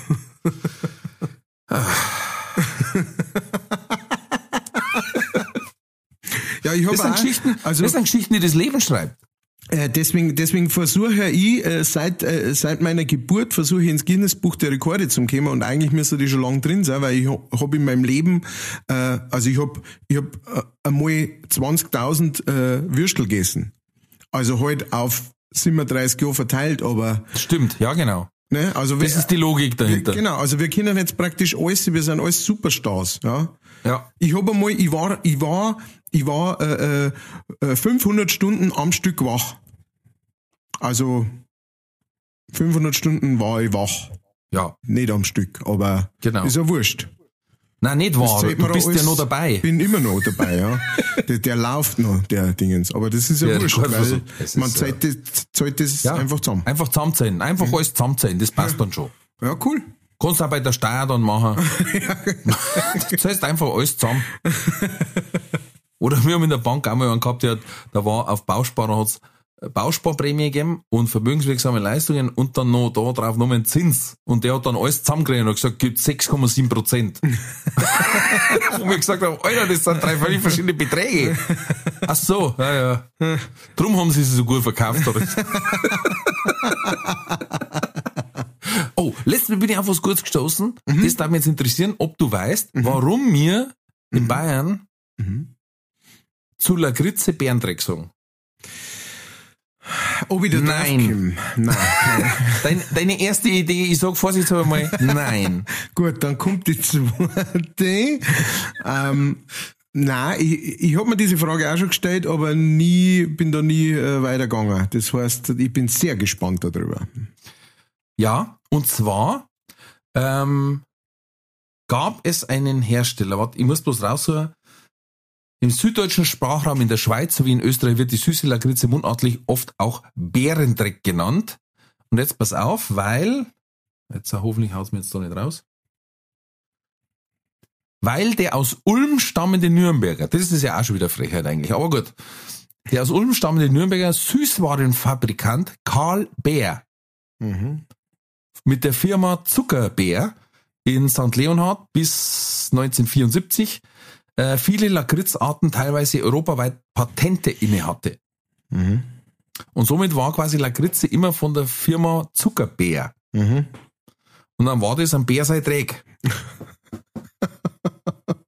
S2: Ja, ich habe
S1: Das sind
S2: auch,
S1: Geschichten,
S2: also
S1: das sind Geschichten, die das Leben schreibt.
S2: Äh, deswegen, deswegen versuche ich äh, seit, äh, seit meiner Geburt versuche ich ins Guinness-Buch der Rekorde zu kommen und eigentlich müsste die schon lang drin sein, weil ich habe in meinem Leben, also ich habe ich hab, einmal 20.000 äh, Würstel gegessen. Also halt auf 37 Jahre verteilt, aber
S1: Stimmt, ja genau.
S2: Ne, also
S1: Das
S2: wir,
S1: ist die Logik dahinter.
S2: genau, also wir kennen jetzt praktisch alles, wir sind alles Superstars, ja.
S1: Ja.
S2: Ich habe einmal, ich war, ich war, ich war äh, äh, 500 Stunden am Stück wach. Also 500 Stunden war ich wach.
S1: Ja,
S2: Nicht am Stück, aber
S1: Genau.
S2: ist ja wurscht.
S1: Nein, nicht wahr. Du bist
S2: alles-
S1: ja noch dabei.
S2: Bin immer noch dabei, ja. [LAUGHS] der, der läuft noch, der Dingens. Aber das ist ja
S1: Der
S2: wurscht, weil man
S1: äh,
S2: zahlt das, zahlt das
S1: Ja.
S2: einfach zusammen.
S1: Einfach zusammenzählen. Einfach alles zusammenzählen. Das passt dann schon.
S2: Ja, cool.
S1: Kannst auch bei der Steuer dann machen. [LAUGHS] Du zahlst einfach alles zusammen. Oder wir haben in der Bank einmal einen gehabt, der hat, da war auf Bausparer hat's Bausparprämie gegeben und vermögenswirksame Leistungen und dann noch da drauf noch einen Zins. Und der hat dann alles zusammengekriegt und hat gesagt, gibt 6,7 Prozent. [LAUGHS] und wir gesagt haben, Alter, das sind drei völlig verschiedene Beträge. Ach so, ja, ja. Drum haben sie sie so gut verkauft. Oder? [LAUGHS] oh, letztes Mal bin ich auf was Gutes gestoßen. Das darf mich jetzt interessieren, ob du weißt, warum wir in Bayern
S2: Mhm.
S1: zu Lagritze Bärendreck sagen.
S2: Ob ich da
S1: Nein.
S2: Nein. [LAUGHS]
S1: Dein, deine erste Idee, ich sag vorsichtshalber mal, nein. [LAUGHS]
S2: Gut, dann kommt die zweite. ähm, nein, ich, ich habe mir diese Frage auch schon gestellt, aber nie, bin da nie äh, weitergegangen. Das heißt, ich bin sehr gespannt darüber.
S1: Ja, und zwar ähm, gab es einen Hersteller, warte, ich muss bloß raussuchen, im süddeutschen Sprachraum in der Schweiz sowie in Österreich wird die süße Lakritze mundartlich oft auch Bärendreck genannt. Und jetzt pass auf, weil, jetzt hoffentlich haut's mir jetzt da nicht raus, weil der aus Ulm stammende Nürnberger, das ist ja auch schon wieder Frechheit eigentlich, aber gut, der aus Ulm stammende Nürnberger Süßwarenfabrikant Karl Bär mit der Firma Zuckerbär in St. Leonhard bis 1974 äh, viele Lakritzarten teilweise europaweit Patente innehatte. Und somit war quasi Lakritze immer von der Firma Zuckerbär. Und dann war das ein Bär sei Dreck. [LAUGHS]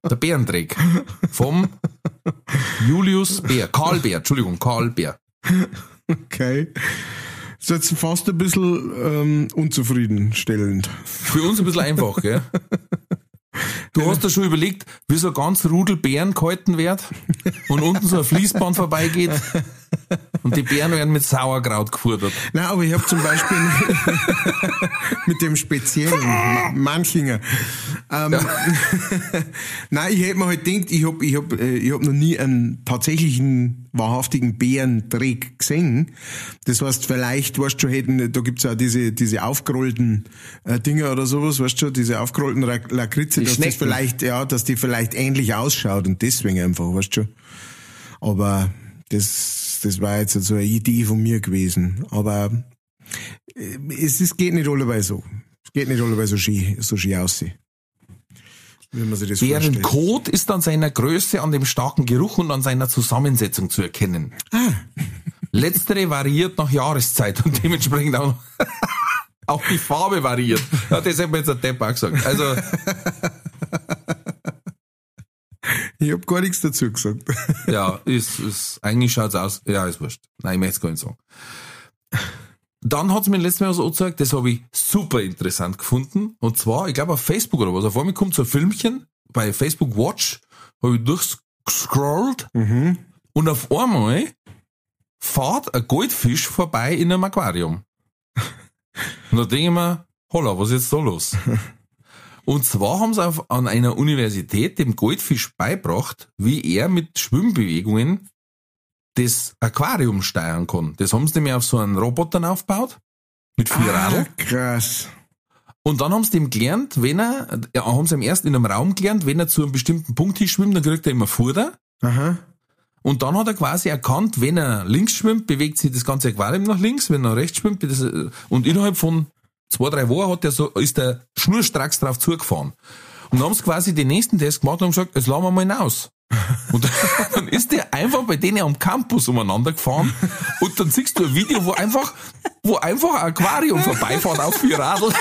S1: Der Bärendreck. Vom Julius Bär. Karl Bär, Entschuldigung, Karl Bär.
S2: Okay. Das ist jetzt fast ein bisschen ähm, unzufriedenstellend.
S1: Für uns ein bisschen einfach, gell? [LAUGHS] Du hast dir schon überlegt, wie so ein ganz Rudel Bären gehalten wird und unten so ein Fließband vorbeigeht und die Bären werden mit Sauerkraut gefuttert.
S2: Nein, aber ich habe zum Beispiel [LAUGHS] mit dem speziellen Ma- Manchinger. Ähm, [LAUGHS] Nein, ich hätte mir halt gedacht, ich habe ich hab, äh, ich hab noch nie einen tatsächlichen, wahrhaftigen Bärendreck gesehen. Das heißt, vielleicht, weißt du schon, hätten, da gibt's auch diese, diese aufgerollten äh, Dinger oder sowas, weißt du schon, diese aufgerollten Lakritze,
S1: Die
S2: dass das vielleicht, ja, dass die vielleicht ähnlich ausschaut und deswegen einfach, weißt du schon. Aber das, das war jetzt so eine Idee von mir gewesen. Aber äh, es, es geht nicht allebei so. Es geht nicht allebei so schön, so schön aussehen. Wie man sich das
S1: Deren
S2: vorstellt.
S1: Kot ist an seiner Größe, an dem starken Geruch und an seiner Zusammensetzung zu erkennen. Letztere variiert nach Jahreszeit und dementsprechend auch, [LAUGHS] auch die Farbe variiert. Ja, das hätte mir jetzt der Depp auch gesagt. Also,
S2: Ich habe gar nichts dazu gesagt. [LAUGHS]
S1: ja, ist, ist, eigentlich schaut's aus, ja, ist wurscht. Nein, ich möchte es gar nicht sagen. Dann hat's mir letztes Mal was angezeigt, das habe ich super interessant gefunden. Und zwar, ich glaube auf Facebook oder was, auf einmal kommt so ein Filmchen bei Facebook Watch, habe ich durchgescrollt und auf einmal fährt ein Goldfisch vorbei in einem Aquarium. [LAUGHS] Und da denke ich mir, holla, was ist jetzt da los? [LAUGHS] Und zwar haben sie auf, an einer Universität dem Goldfisch beibracht, wie er mit Schwimmbewegungen das Aquarium steuern kann. Das haben sie nämlich auf so einen Robotern aufgebaut, mit vier Radl.
S2: Ah, krass.
S1: Und dann haben sie dem gelernt, wenn er, ja, haben sie ihm erst in einem Raum gelernt, wenn er zu einem bestimmten Punkt hinschwimmt, dann kriegt er immer Futter.
S2: Aha.
S1: Und dann hat er quasi erkannt, wenn er links schwimmt, bewegt sich das ganze Aquarium nach links, wenn er rechts schwimmt, das, und innerhalb von zwei, drei Wochen hat er so, ist der schnurstracks drauf zugefahren. Und dann haben sie quasi den nächsten Test gemacht und haben gesagt, jetzt lassen wir mal hinaus. [LAUGHS] Und dann ist der einfach bei denen am Campus umeinander gefahren und dann siehst du ein Video, wo einfach, wo einfach ein Aquarium vorbeifährt auf vier Radl.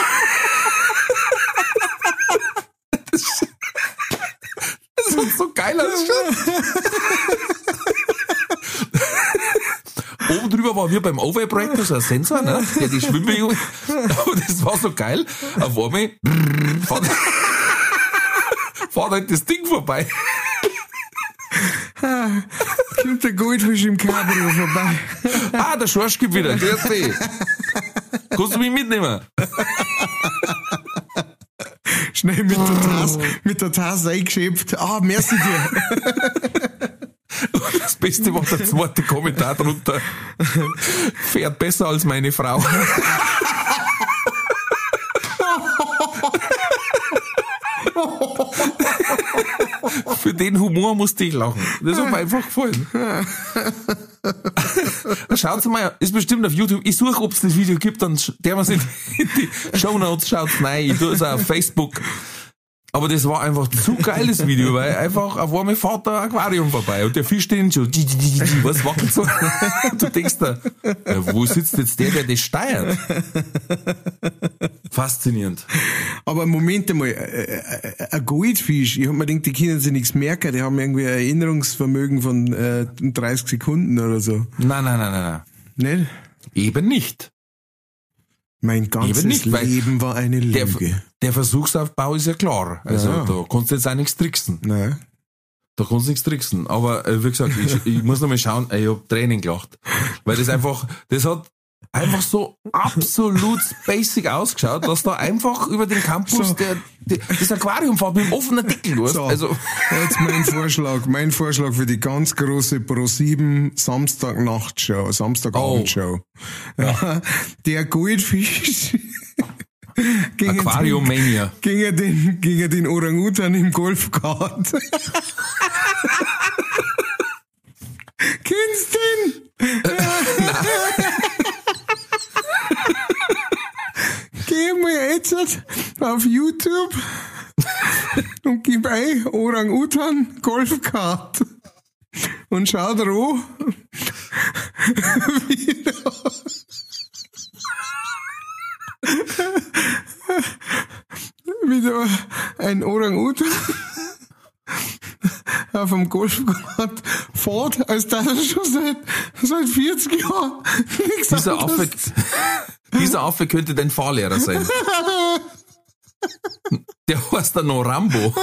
S1: Das, das hat so geil ausgeschaut. [LAUGHS] Oben drüber war wie beim Overprojektor so ein Sensor, ne? Der die Schwimmbewegung. [LAUGHS] Und das war so geil. Auf einmal brrr, fährt, [LAUGHS] fährt halt das Ding vorbei.
S2: Kommt der Goldfisch im Cabrio vorbei.
S1: Ah, der Schorsch gibt wieder. Grüß dich. Kannst du mich mitnehmen?
S2: Schnell mit der Tasse, mit der Tasse eingeschöpft. Ah, merci dir. [LAUGHS]
S1: Beste war der zweite Kommentar drunter. Fährt besser als meine Frau. Für den Humor musste ich lachen. Das hat mir einfach gefallen. Schaut mal, ist bestimmt auf YouTube. Ich suche, ob es das Video gibt, dann der was in die Show Notes schaut rein. Ich tue es auf Facebook. Aber das war einfach zu geiles Video, weil einfach auf einmal fährt ein Aquarium vorbei und der Fisch steht schon, dzi, dzi, dzi, dzi, was wackelt so? Du denkst da, ja, wo sitzt jetzt der, der das steuert? Faszinierend.
S2: Aber Moment einmal, äh, äh, ein Goldfisch, ich hab mir gedacht, die können sich nichts merken, die haben irgendwie ein Erinnerungsvermögen von äh, 30 Sekunden oder so.
S1: Nein, nein, nein, nein, nein.
S2: Nicht?
S1: Eben nicht.
S2: Mein ganzes
S1: nicht,
S2: Leben war eine
S1: Der,
S2: Lüge.
S1: der Versuchsaufbau ist ja klar. Also
S2: Ja.
S1: da kannst du jetzt auch nichts tricksen.
S2: Nein.
S1: Da kannst du nichts tricksen. Aber äh, wie gesagt, ich, ich muss noch mal schauen, ich hab Tränen gelacht. Weil das einfach, das hat einfach so absolut basic ausgeschaut, dass da einfach über den Campus
S2: So.
S1: der, der, das Aquarium fährt mit dem offenen Deckel.
S2: So,
S1: Also,
S2: jetzt mein Vorschlag, mein Vorschlag für die ganz große Pro7 Samstagnachtshow, Samstagabendshow. Ja. Der Goldfisch gegen
S1: Aquarium Mania.
S2: Den, gegen den, gegen den Orang-Utan im Golfkart. [LAUGHS] Kennst du den? Geh mal jetzt auf YouTube und gib ein Orang-Utan Golfkart. Und schau drauf, wie da wie da ein Orang-Utan auf dem Golfkart fährt, als dass er schon seit, seit 40 Jahren nichts
S1: Dieser Affe, dieser Affe könnte dein Fahrlehrer sein. Der heißt dann noch Rambo.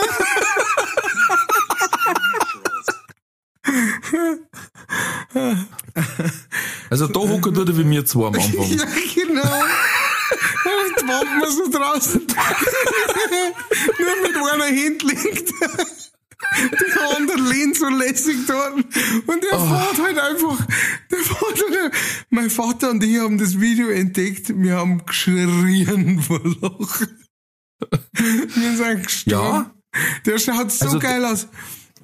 S1: Also da hocken tut er wie mir zwei am Anfang.
S2: Ja, genau. Jetzt warten wir so draußen. [LAUGHS] Nur mit einer Hand liegt. So lässig dort. Und der fährt halt einfach, der fährt halt, mein Vater und ich haben das Video entdeckt. Wir haben geschrien vor Lachen. Wir sind gestorben. Der schaut so
S1: Also,
S2: geil aus.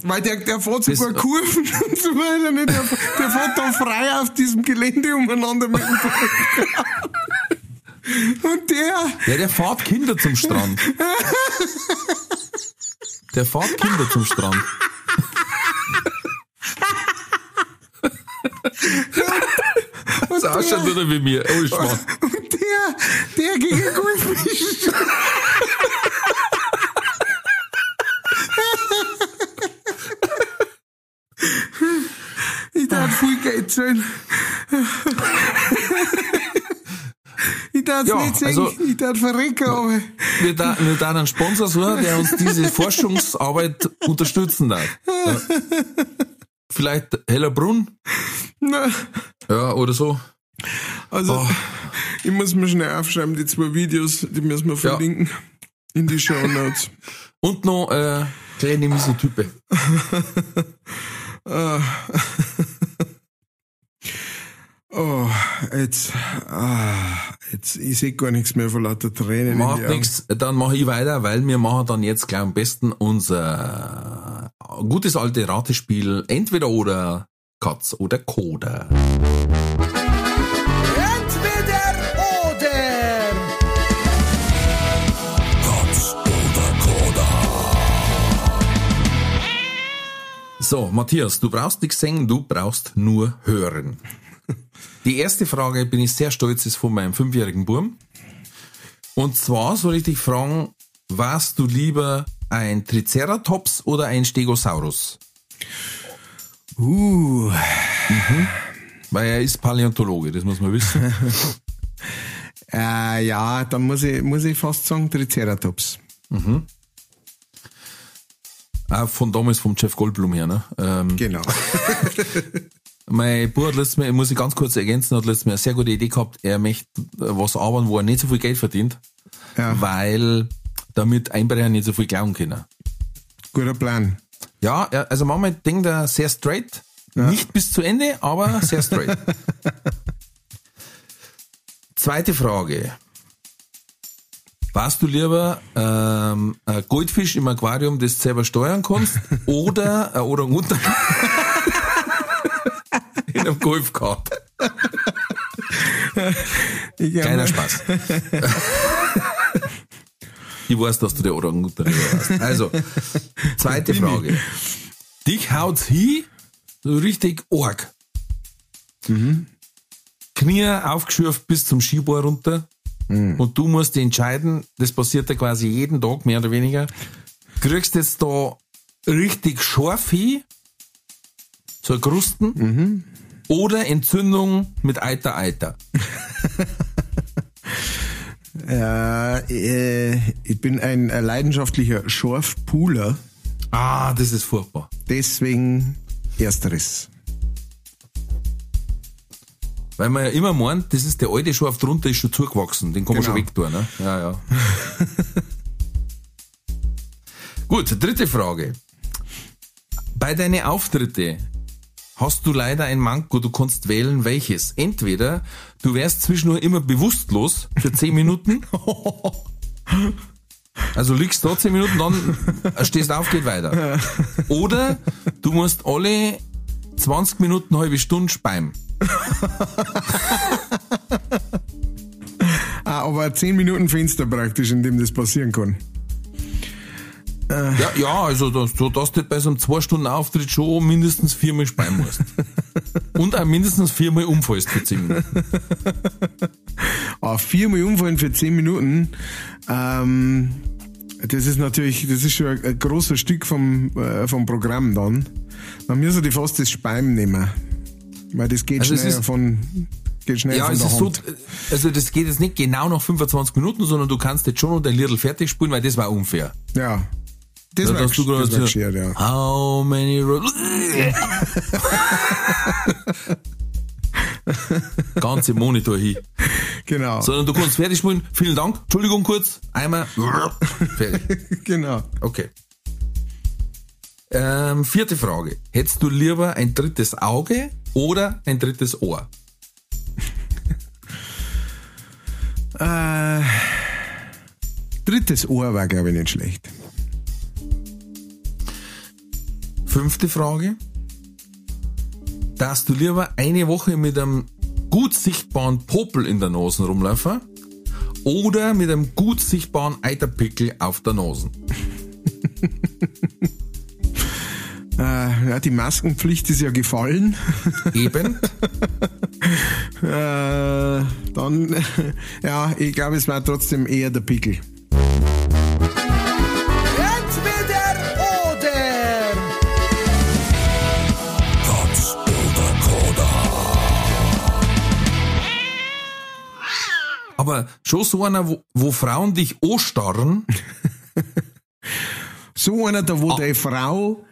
S2: Weil der, der fährt sogar Kurven [LAUGHS] und so weiter. Nicht? Der, der fährt da frei auf diesem Gelände umeinander mit dem Und der,
S1: Ja, der fährt Kinder zum Strand. [LAUGHS] Der fährt Kinder zum Strand. So ausschaut tut er wie mir. Oh, Schmarrn.
S2: und der, der gegen Goldfisch. Ich darf viel Geld zahlen. Ich darf
S1: Ja,
S2: nicht sagen,
S1: also-
S2: ich darf verrecken, aber
S1: Wir da, wir da einen Sponsor suchen, der uns diese Forschungsarbeit unterstützen darf. [LAUGHS] Ja. Vielleicht Hellerbrunn? [LAUGHS] Ja, oder so.
S2: also
S1: Oh.
S2: ich muss mir schnell aufschreiben, die zwei Videos, die müssen wir verlinken in die Show Notes. [LAUGHS]
S1: Und noch äh, kleine Misotype. [LAUGHS]
S2: Oh, jetzt, ah, jetzt, ich sehe gar nichts mehr vor lauter Tränen.
S1: Macht nichts, dann mache ich weiter, weil wir machen dann jetzt gleich am besten unser gutes alte Ratespiel entweder oder Katz oder Koda.
S4: Entweder oder.
S1: So, Matthias, du brauchst nichts singen, du brauchst nur hören. Die erste Frage, bin ich sehr stolz, ist von meinem fünfjährigen Burm. Und zwar soll ich dich fragen, warst du lieber ein Triceratops oder ein Stegosaurus?
S2: Uh,
S1: Weil er ist Paläontologe, das muss man wissen. [LAUGHS]
S2: äh, ja, dann muss ich, muss ich fast sagen Triceratops.
S1: Auch von damals vom Jeff Goldblum her. Ne? Ähm,
S2: Genau. [LAUGHS]
S1: mein Bruder hat letztes Mal, muss ich ganz kurz ergänzen, hat letztes Mal eine sehr gute Idee gehabt, er möchte was arbeiten, wo er nicht so viel Geld verdient,
S2: Ja.
S1: weil damit Einbrecher nicht so viel klauen können.
S2: Guter Plan.
S1: Ja, also manchmal denkt er sehr straight, nicht bis zu Ende, aber sehr straight. [LAUGHS] Zweite Frage. Warst du lieber ähm, ein Goldfisch im Aquarium, das du selber steuern kannst, [LAUGHS] oder ein Orang-Utan [LAUGHS] in einem
S2: hab
S1: Kleiner Spaß. ich weiß, dass du der Orang-Utan warst. Also, zweite Frage. Dich haut's hin, so richtig arg. Knie aufgeschürft bis zum Skibohr runter. Und du musst dich entscheiden, das passiert ja quasi jeden Tag, mehr oder weniger. Kriegst jetzt da richtig scharf hin, so Krusten, oder Entzündung mit Eiter Eiter?
S2: Äh, äh, ich bin ein leidenschaftlicher Schorfpooler,
S1: Ah, das ist furchtbar.
S2: deswegen ersteres.
S1: Weil man ja immer meint, das ist der alte Schorf drunter, ist schon zugewachsen. Den kann man
S2: Genau.
S1: schon wegtun, ne? Ja, ja. [LAUGHS] Gut, dritte Frage. Bei deinen Auftritte hast du leider ein Manko, du kannst wählen, welches. Entweder du wärst zwischendurch immer bewusstlos für 10 Minuten. [LAUGHS] Also liegst da 10 Minuten, dann stehst auf, geht weiter. Oder du musst alle 20 Minuten, halbe Stunde speimen. [LAUGHS]
S2: Ah, aber ein 10 Minuten Fenster praktisch, in dem das passieren kann.
S1: Ja, ja, also dass, so, dass du bei so einem zwei Stunden Auftritt schon mindestens viermal speien musst. [LAUGHS] Und auch mindestens viermal umfallst für zehn Minuten.
S2: Ah, viermal umfallen für 10 Minuten, ähm, das ist natürlich, das ist schon ein, ein großes Stück vom, äh, vom Programm dann. Dann müssen die fast das Speim nehmen. Weil das geht
S1: Also
S2: schneller von, geht schnell
S1: Ja,
S2: von
S1: es
S2: der
S1: ist so,
S2: Hand.
S1: also das geht jetzt nicht genau nach 25 Minuten, sondern du kannst jetzt schon noch dein Lidl fertig spielen, weil das war unfair.
S2: Ja. Das war,
S1: du gerade
S2: das geschert, ja.
S1: How many roads? [LAUGHS] Ganze Monitor hin.
S2: Genau.
S1: Sondern du kannst fertig spielen. Vielen Dank. Entschuldigung kurz. Einmal. Fertig. [LAUGHS]
S2: Genau.
S1: Okay. Ähm, vierte Frage. Hättest du lieber ein drittes Auge oder ein drittes Ohr? [LAUGHS]
S2: Äh, drittes Ohr war, glaube ich, nicht schlecht.
S1: Fünfte Frage. Darfst du lieber eine Woche mit einem gut sichtbaren Popel in der Nase rumlaufen oder mit einem gut sichtbaren Eiterpickel auf der Nase? [LAUGHS]
S2: Äh, ja, die Maskenpflicht ist ja gefallen. [LAUGHS]
S1: Eben.
S2: Äh, dann, [LAUGHS] ja, ich glaube, es war trotzdem eher der Pickel.
S1: Aber schon so einer, wo, wo Frauen dich anstarren, [LAUGHS]
S2: So einer, da
S1: Ah.
S2: wo deine Frau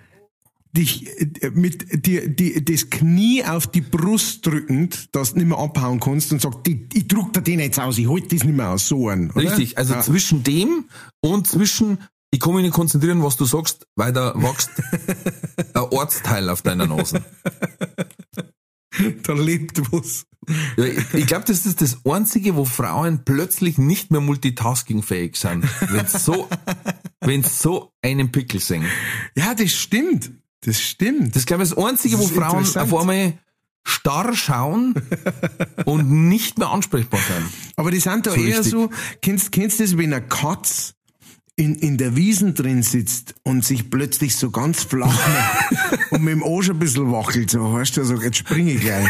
S2: dich äh, mit dir die, das Knie auf die Brust drückend, dass du nicht mehr abhauen kannst und sagt, ich, ich druck dir den jetzt aus, ich halte das nicht mehr aus, so ein. Oder?
S1: Richtig, also
S2: ja.
S1: zwischen dem und zwischen, ich kann mich nicht konzentrieren, was du sagst, weil da wächst [LAUGHS] ein Ortsteil auf deiner Nase. [LAUGHS] [LAUGHS]
S2: da lebt was.
S1: Ja, ich glaube, das ist das Einzige, wo Frauen plötzlich nicht mehr multitaskingfähig sind. Wenn so, [LAUGHS] wenn so einen Pickel sehen.
S2: Ja, das stimmt. Das stimmt.
S1: Das ist, glaube ich, das Einzige, wo
S2: Das ist
S1: Frauen auf einmal starr schauen [LAUGHS] und nicht mehr ansprechbar sind.
S2: Aber die sind da
S1: So
S2: eher
S1: richtig.
S2: so, kennst, kennst du das, wenn eine Katz in, in der Wiesen drin sitzt und sich plötzlich so ganz flach macht und mit dem Arsch ein bisschen wackelt, so, weißt du, so, jetzt springe ich gleich.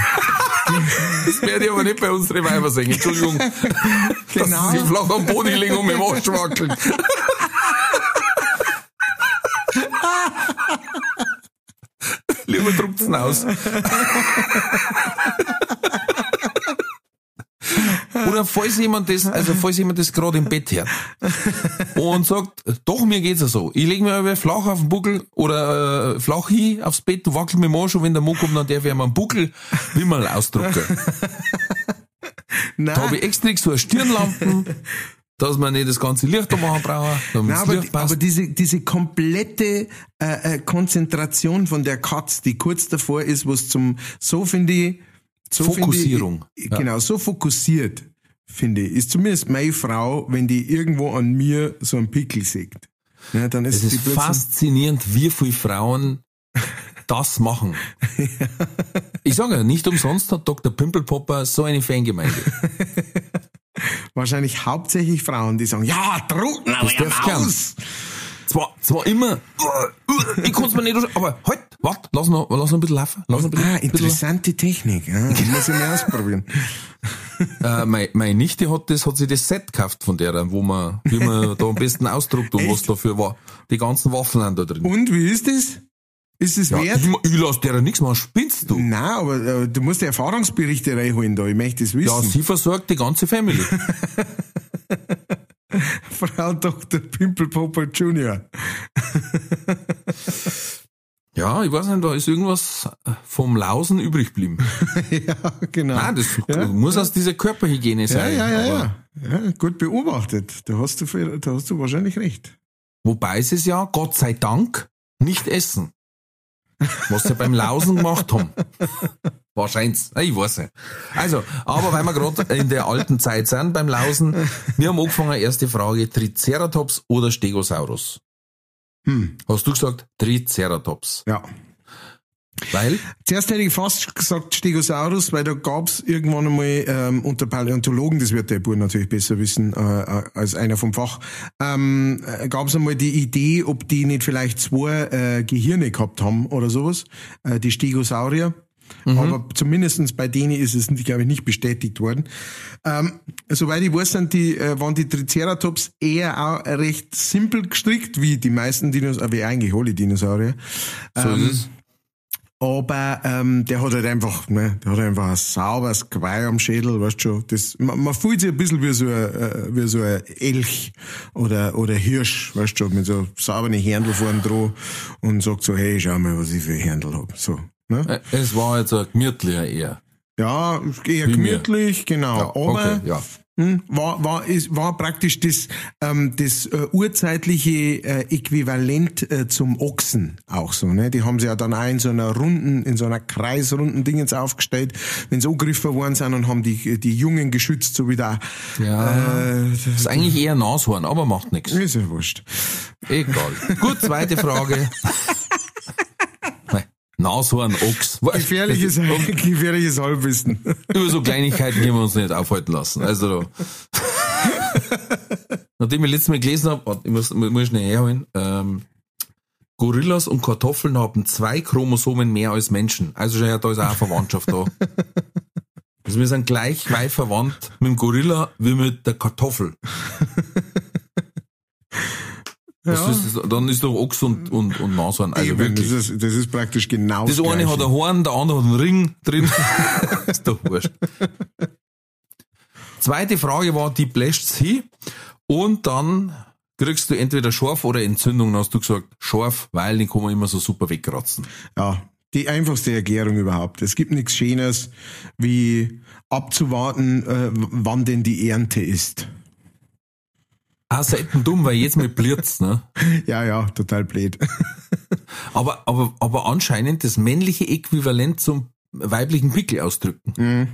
S1: Das werde ich aber nicht bei unseren Weiber singen. Entschuldigung.
S2: Genau.
S1: Dass sie flach am Boden liegen und mit dem Arsch wackeln. Lieber druckt's aus. Oder falls jemand das, also falls jemand das gerade im Bett hört und sagt, doch, mir geht's ja so. Ich lege mir flach auf den Buckel oder äh, flach hin aufs Bett, du wackel mit dem Arsch und wenn der Mo kommt, dann darf ich einen Buckel Wimmel ausdrucken.
S2: Nein,
S1: Da habe ich extra so eine Stirnlampen, dass man nicht das ganze Licht da machen brauchen, damit
S2: Nein,
S1: das
S2: aber,
S1: Licht passt.
S2: aber diese, diese komplette äh, äh, Konzentration von der Katz, die kurz davor ist, was zum, so finde ich, so
S1: Fokussierung.
S2: Ich,
S1: Ja.
S2: Genau, so fokussiert, finde ich, ist zumindest meine Frau, wenn die irgendwo an mir so einen Pickel sieht. Ja, dann ist
S1: es ist faszinierend, wie viele Frauen das machen. [LAUGHS] Ich sage ja, nicht umsonst hat Dr. Pimpelpopper so eine Fangemeinde. [LAUGHS]
S2: wahrscheinlich hauptsächlich Frauen, die sagen, ja, drucken aber ja
S1: gern.
S2: aus.
S1: Zwar, zwar immer, ich kann es mir nicht, aber halt, warte, lass noch, lass noch ein bisschen laufen. Lass noch bisschen,
S2: Ah, interessante Technik. Ja, [LAUGHS] muss ich mal ausprobieren. [LAUGHS]
S1: Äh, meine, meine Nichte hat das, hat sich das Set gekauft von der, wo man, wie man da am besten ausdruckt und was dafür war. Die ganzen Waffeln sind da drin.
S2: Und wie ist das? Ist es
S1: Ja,
S2: wert?
S1: ich, ich lass dir ja nichts machen, spinnst du?
S2: Nein, aber äh, du musst die Erfahrungsberichte reinholen da. Ich möchte das
S1: Ja,
S2: wissen.
S1: sie versorgt die ganze Family. [LAUGHS]
S2: Frau Dr. Pimpelpopper Junior.
S1: Ja, ich weiß nicht, da ist irgendwas vom Lausen übrig geblieben. [LAUGHS]
S2: ja, genau.
S1: Nein, das
S2: ja.
S1: muss aus dieser Körperhygiene sein.
S2: ja, ja, ja, ja. Gut beobachtet. Da hast du, da hast du wahrscheinlich recht.
S1: Wobei es ist ja, Gott sei Dank, nicht essen. Was sie beim Lausen gemacht haben. [LAUGHS] Wahrscheinlich. Ich weiß nicht. Also, aber weil wir gerade in der alten Zeit sind beim Lausen, wir haben angefangen, erste Frage, Triceratops oder Stegosaurus?
S2: Hm,
S1: Hast du gesagt Triceratops?
S2: ja.
S1: Weil?
S2: Zuerst hätte ich fast gesagt Stegosaurus, weil da gab's irgendwann einmal ähm, unter Paläontologen, das wird der Bur natürlich besser wissen äh, äh, als einer vom Fach, ähm, äh, gab's einmal die Idee, ob die nicht vielleicht zwei äh, Gehirne gehabt haben oder sowas, äh, die Stegosaurier. Aber zumindestens bei denen ist es, glaube ich, nicht bestätigt worden. Ähm, soweit ich weiß, sind die, äh, waren die Triceratops eher auch recht simpel gestrickt, wie die meisten Dinosaurier, wie eigentlich alle Dinosaurier.
S1: So
S2: Ähm,
S1: ist es.
S2: Aber ähm, der hat halt einfach, ne, der hat einfach ein sauberes Geweih am Schädel, weißt schon. Das, man, man fühlt sich ein bisschen wie so ein, äh, wie so ein Elch oder, oder Hirsch, weißt schon, mit so sauberen Händel vorn dran und sagt so, hey, schau mal, was ich für Händel hab. So, ne?
S1: Äh, Es war jetzt ein gemütlicher eher.
S2: Ja, eher
S1: Wie mir.
S2: gemütlich, genau.
S1: Ja,
S2: aber
S1: okay, ja.
S2: hm, war, war, ist, war praktisch das, ähm, das äh, urzeitliche äh, Äquivalent äh, zum Ochsen auch so. Ne? Die haben sie ja dann auch in so einer runden, in so einer kreisrunden Dingens aufgestellt, wenn sie angegriffen worden sind und haben die, die Jungen geschützt, so wie da.
S1: Ja.
S2: Äh,
S1: Das ist eigentlich eher Nashorn, aber macht nichts.
S2: ist ja wurscht.
S1: Egal. Gut, zweite Frage. [LAUGHS] Nashorn, Ochs. [LAUGHS]
S2: Gefährliches, gefährliches Halbwissen. [LAUGHS]
S1: Über so Kleinigkeiten können wir uns nicht aufhalten lassen. Also, [LAUGHS] nachdem ich letztes Mal gelesen habe, ich muss, muss schnell herholen, ähm, Gorillas und Kartoffeln haben zwei Chromosomen mehr als Menschen. Also schon, ja, da ist auch eine Verwandtschaft da. Also wir sind gleich weit verwandt mit dem Gorilla wie mit der Kartoffel.
S2: Ja.
S1: ist das? Dann ist doch Ochs und, und, und Nashorn. Also
S2: Eben,
S1: wirklich.
S2: das, ist, das ist praktisch genau
S1: Das eine
S2: Gleiche.
S1: hat ein Horn, der andere hat einen Ring drin. [LAUGHS] ist doch wurscht. Zweite Frage war, die bläscht's hin und dann kriegst du entweder scharf oder Entzündung. Dann hast du gesagt, scharf, weil den kann man immer so super wegkratzen.
S2: Ja, die einfachste Erklärung überhaupt. Es gibt nichts Schönes, wie abzuwarten, äh, wann denn die Ernte ist.
S1: Ah, selten dumm, weil jetzt mit Blitz, ne? [LAUGHS]
S2: Ja, ja, total blöd. [LAUGHS]
S1: Aber, aber, aber anscheinend das männliche Äquivalent zum weiblichen Pickel ausdrücken.
S2: Mhm.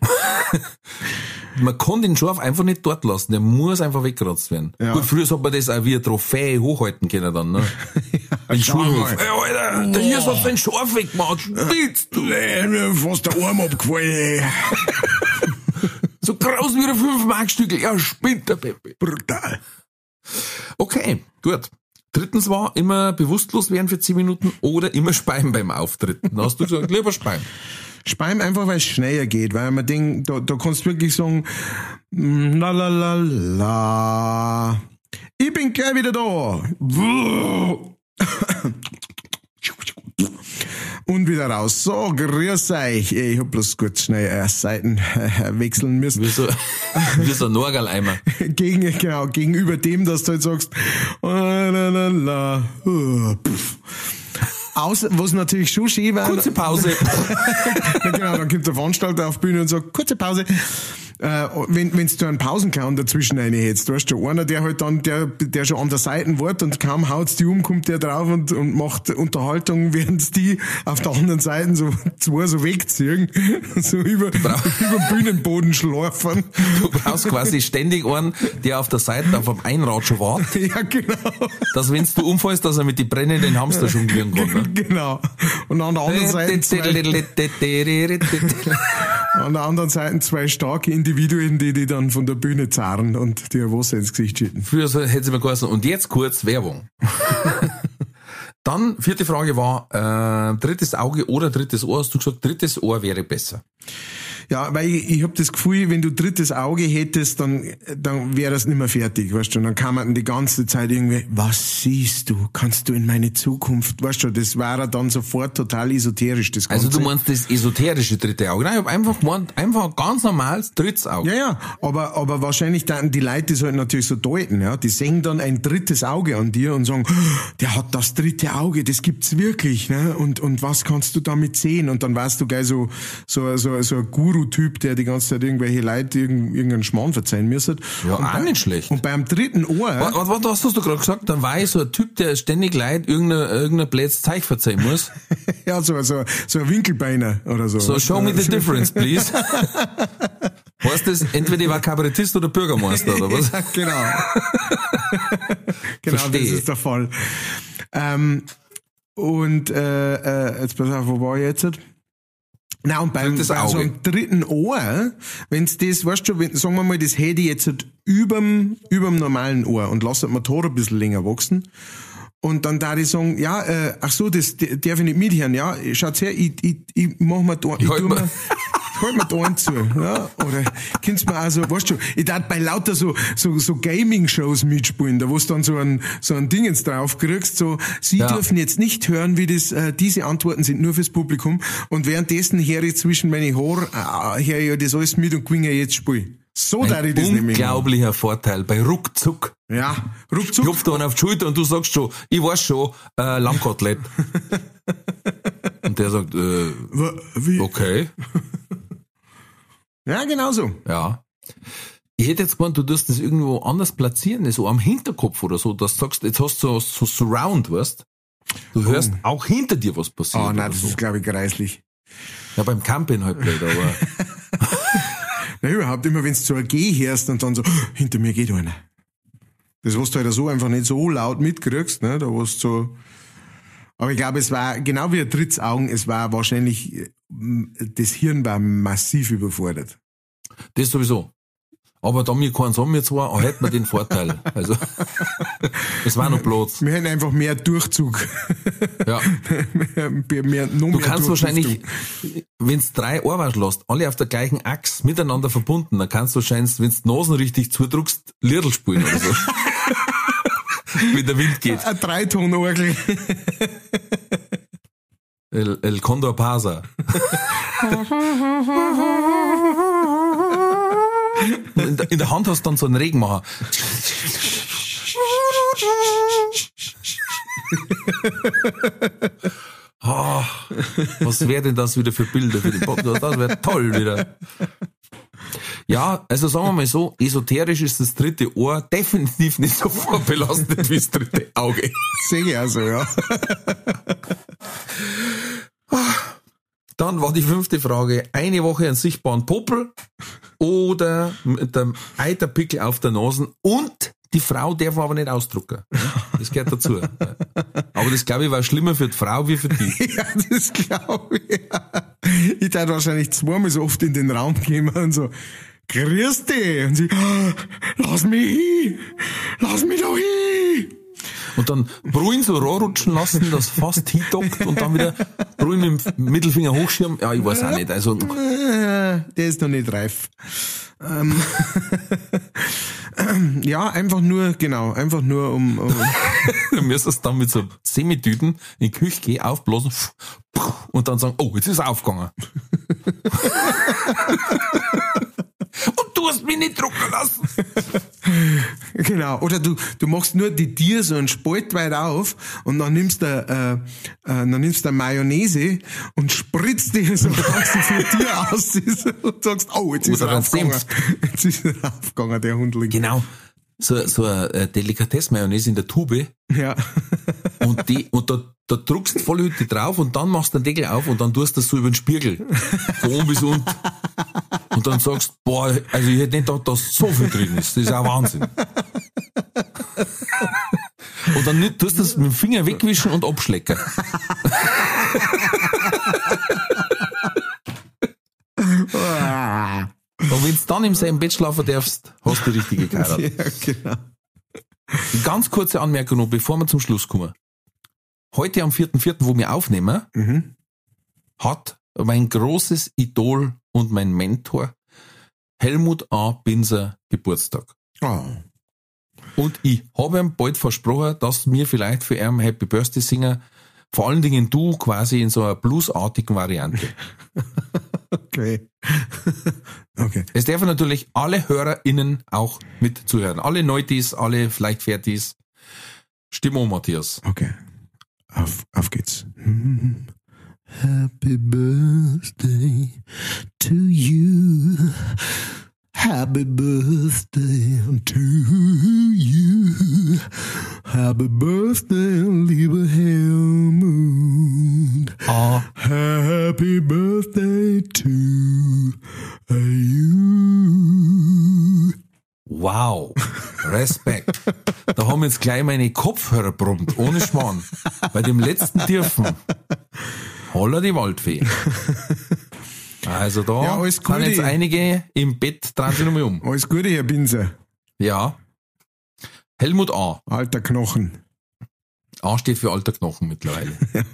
S2: [LAUGHS]
S1: Man kann den Schorf einfach nicht dort lassen, der muss einfach weggekratzt werden.
S2: Ja.
S1: Gut, früher hat man das auch wie eine Trophäe hochhalten können dann, ne? Schulhof.
S2: mal.
S1: Ey, Alter, der hier hast den Schorf weggemacht, spielst du?
S2: Mir fast der Arm abgefallen.
S1: So groß wie ein 5-Mark-Stückel, ja, spinnt der Pepe.
S2: Brutal.
S1: Okay, gut. Drittens war immer bewusstlos werden für 10 Minuten oder immer speien beim Auftritt. Dann hast du gesagt, lieber speien.
S2: Speim einfach, weil es schneller geht, weil man denkt, da, da kannst du wirklich sagen, mm, la la la la. Ich bin gleich wieder da. Und wieder raus. So, grüß euch. Ich hab bloß kurz schnell äh, Seiten äh, wechseln müssen.
S1: Wie so, [LAUGHS] wie so ein Norgaleimer.
S2: Gegen, genau, gegenüber dem, dass du halt sagst, la la la la. uh. Aus, was natürlich schon schön war.
S1: Kurze Pause. [LAUGHS]
S2: Genau, dann kommt der Veranstalter auf Bühne und sagt, kurze Pause. Äh, wenn wenn's du einen Pausenclown dazwischen rein hättest, du hast schon einer, der halt dann, der, der schon an der Seite wart und kaum haut's die um, kommt der drauf und, und macht Unterhaltung, [LAUGHS] während die auf der anderen Seite so zwei so wegziehen, [LAUGHS] so über, über Bühnenboden schlafen.
S1: Du brauchst quasi ständig einen, der auf der Seite auf einem Einrad schon wartet, [LAUGHS]
S2: Ja, genau.
S1: dass wenn du umfällst, dass er mit den brennenden Hamster jonglieren kann. Ne?
S2: Genau. Und an der anderen Seite an der anderen Seite zwei starke Individuen, die die dann von der Bühne zerren und dir Wasser ins Gesicht schütten.
S1: Früher hätte sie mir geheißen. Und jetzt kurz Werbung. [LAUGHS] Dann, vierte Frage war, äh, drittes Auge oder drittes Ohr. Hast du gesagt, drittes Ohr wäre besser.
S2: Ja, weil ich, ich habe das Gefühl, wenn du drittes Auge hättest, dann, dann wäre das nicht mehr fertig, weißt du. Und dann kann man die ganze Zeit irgendwie, was siehst du? Kannst du in meine Zukunft, weißt du, das wäre dann sofort total esoterisch, das Ganze.
S1: Also du meinst das esoterische dritte Auge? Nein, ich habe einfach gemeint, einfach ein ganz normales drittes Auge.
S2: Ja, ja, aber, aber wahrscheinlich dann die Leute das halt natürlich so deuten, ja. Die sehen dann ein drittes Auge an dir und sagen, der hat das dritte Auge, das gibt's wirklich, ne? Und, und was kannst du damit sehen? Und dann warst du geil so, so, so, so ein Guru-Typ, der die ganze Zeit irgendwelche Leute irgendeinen Schmarrn verzeihen müsste.
S1: Ja,
S2: und
S1: auch
S2: bei,
S1: nicht schlecht.
S2: Und beim dritten Ohr,
S1: Was, was, was hast du gerade gesagt? Da war ich so ein Typ, der ständig leid irgendein, irgendein blödes Zeich verzeihen muss. [LAUGHS]
S2: ja, so, so, so ein Winkelbeiner oder so.
S1: So, show me the [LAUGHS] difference, please. [LAUGHS] Weißt du, entweder ich war Kabarettist oder Bürgermeister, oder was?
S2: Ja, genau. genau,
S1: Verstehe.
S2: das ist der Fall. Ähm, und äh, äh, jetzt pass auf, wo war ich jetzt? Na und beim,
S1: Drittes
S2: bei so einem dritten Ohr, wenn's das, weißt du, wenn, sagen wir mal, das hätte ich jetzt halt überm, überm normalen Ohr und lasse das Motor ein bisschen länger wachsen. Und dann da ich sagen, ja, äh, ach so, das darf ich nicht mithören, ja, schaut's her, ich, ich, ich mach mir da, ich
S1: halt
S2: tu
S1: mal-
S2: mir, [LAUGHS] halt mir da einen zu, ja, oder kannst mir also, weißt du, ich darf bei lauter so, so, so Gaming-Shows mitspielen, da wo du dann so ein, so ein Dingens drauf kriegst, so, sie
S1: Ja.
S2: dürfen jetzt nicht hören, wie das, äh, diese Antworten sind nur fürs Publikum, und währenddessen her ich zwischen meine Haare, äh, her ich das alles mit und gewinne jetzt Spiel. So darf ich das machen.
S1: Unglaublicher Vorteil bei Ruckzuck.
S2: Ja, ruckzuck.
S1: Klopft da einer auf die Schulter und du sagst schon, ich weiß schon, äh, Lammkotelett. [LAUGHS] und der sagt, äh,
S2: Wie?
S1: okay,
S2: Ja, genau so.
S1: ja. Ich hätte jetzt gemeint, du tust das irgendwo anders platzieren, so am Hinterkopf oder so, dass du sagst, jetzt hast du so, Surround, weißt Du hörst auch hinter dir was passiert.
S2: Oh nein, das
S1: so.
S2: ist, glaube ich, greislich.
S1: Ja, beim Camping halt blöd, aber [LAUGHS]
S2: Na, überhaupt immer, wenn du zu einer G hörst und dann so, [GASPS] hinter mir geht einer. Das, was du halt so einfach nicht so laut mitkriegst, ne, da was so, aber ich glaube, es war, genau wie ein Dritzaugen, es war wahrscheinlich, äh, das Hirn war massiv überfordert.
S1: das sowieso. Aber da wir keinen haben, wir zwar, hätten wir den Vorteil. Also, [LAUGHS] es war noch Platz.
S2: Wir hätten einfach mehr Durchzug.
S1: Ja. [LAUGHS]
S2: mehr, mehr,
S1: Du
S2: mehr
S1: kannst wahrscheinlich,
S2: Durchlüftung.
S1: wenn's drei Ohrwaschen lässt, alle auf der gleichen Achse miteinander verbunden, dann kannst du wahrscheinlich, wenn's die Nasen richtig zudruckst, Liedl spielen oder so. [LAUGHS] [LAUGHS] Wie der Wind geht.
S2: Ein Dreitonорgel.
S1: El, El Condor Pasa. In der, in der Hand hast du dann so einen Regenmacher. Ah, was wäre denn das wieder für Bilder für den Podcast? Das wäre toll wieder. Ja, also sagen wir mal so, esoterisch ist das dritte Ohr definitiv nicht so vorbelastet wie das dritte Auge.
S2: Sehe ich also, ja.
S1: Dann war die fünfte Frage, eine Woche einen sichtbaren Popel oder mit dem Eiterpickel auf der Nase und die Frau darf aber nicht ausdrucken. Das gehört dazu. Aber das glaube ich war schlimmer für die Frau wie für die. [LAUGHS]
S2: Ja, das glaube ich. Ich darf wahrscheinlich zweimal so oft in den Raum gehen und so, grüß dich. Und sie, "Ah, lass mich hin, lass mich da hin.
S1: Und dann Bruin so rutschen lassen, das fast hindockt und dann wieder Bruin mit dem Mittelfinger hochschirmen. Ja, ich weiß auch nicht. Also,
S2: Der ist noch nicht reif. Ähm, [LAUGHS] ja, einfach nur, genau, einfach nur um, um [LAUGHS]
S1: du müsstest dann mit so Semitüten in die Küche gehen, aufblasen und dann sagen, oh, jetzt ist er aufgegangen. [LAUGHS] und du hast mich nicht drucken lassen. [LAUGHS]
S2: Genau. Oder du, du machst nur die Tier so einen Spalt weit auf und dann nimmst du, äh, äh, dann nimmst du Mayonnaise und spritzt dir so langsam vom Tier aus und sagst, oh, jetzt ist
S1: Oder
S2: er aufgegangen. Jetzt ist er aufgegangen, der Hundling.
S1: Genau. So, so eine Delikatesse-Mayonnaise in der Tube
S2: Ja. [LAUGHS]
S1: und die, und da, da druckst du voll Hütte drauf und dann machst du den Deckel auf und dann tust du das so über den Spiegel. Von oben bis unten. Und dann sagst, boah, also ich hätte nicht gedacht, dass so viel drin ist. Das ist auch Wahnsinn. Und dann nicht- tust du das mit dem Finger wegwischen und abschlecken. Und wenn du dann im selben Bett schlafen darfst, hast du die richtige geheiratet. [LAUGHS]
S2: ja, genau.
S1: Ganz kurze Anmerkung noch, bevor wir zum Schluss kommen. Heute am 4.4., wo wir aufnehmen,
S2: Mhm.
S1: hat mein großes Idol und mein Mentor Helmut A. Binser Geburtstag.
S2: Oh.
S1: Und ich habe ihm bald versprochen, dass mir vielleicht für ihn Happy Birthday singen, vor allen Dingen du quasi in so einer bluesartigen Variante. [LAUGHS]
S2: Okay. [LAUGHS] okay.
S1: Es dürfen natürlich alle HörerInnen auch mit zuhören. Alle Neutis, alle vielleicht Fertis. Stimme Matthias.
S2: Okay. Auf, auf geht's. [LAUGHS] Happy birthday to you. Happy birthday to you. Happy birthday, lieber Helmut.
S1: Ah.
S2: Happy birthday to you.
S1: Wow. Respekt. Da haben jetzt gleich meine Kopfhörer brummt, ohne Schmarrn. Bei dem letzten dürfen. Holla die Waldfee. [LAUGHS] Also da
S2: Ja, alles
S1: sind jetzt einige im Bett dran sich nochmal um.
S2: Alles Gute, Herr Binser.
S1: Ja. Helmut A.
S2: Alter Knochen.
S1: A steht für alter Knochen mittlerweile. [LAUGHS]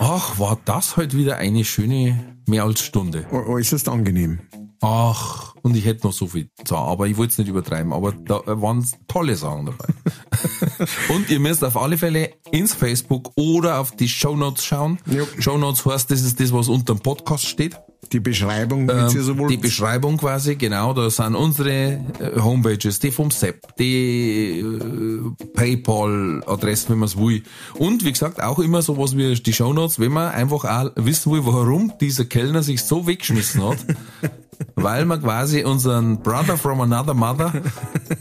S1: Ach, war das heute wieder eine schöne mehr als Stunde.
S2: Äußerst angenehm.
S1: Ach, und ich hätte noch so viel zu aber ich wollte es nicht übertreiben, aber da waren tolle Sachen dabei. [LAUGHS] [LAUGHS] und ihr müsst auf alle Fälle ins Facebook oder auf die Shownotes schauen.
S2: Ja.
S1: Shownotes heißt, das ist das, was unter dem Podcast steht.
S2: Die Beschreibung, so
S1: Ähm,
S2: wollt.
S1: die Beschreibung quasi, genau, da sind unsere äh, Homepages, die vom Sepp, die äh, Paypal-Adressen, wenn man es will. Und wie gesagt, auch immer sowas wie die Shownotes, wenn man einfach auch wissen will, warum dieser Kellner sich so weggeschmissen hat. [LAUGHS] weil man quasi unseren Brother from another mother,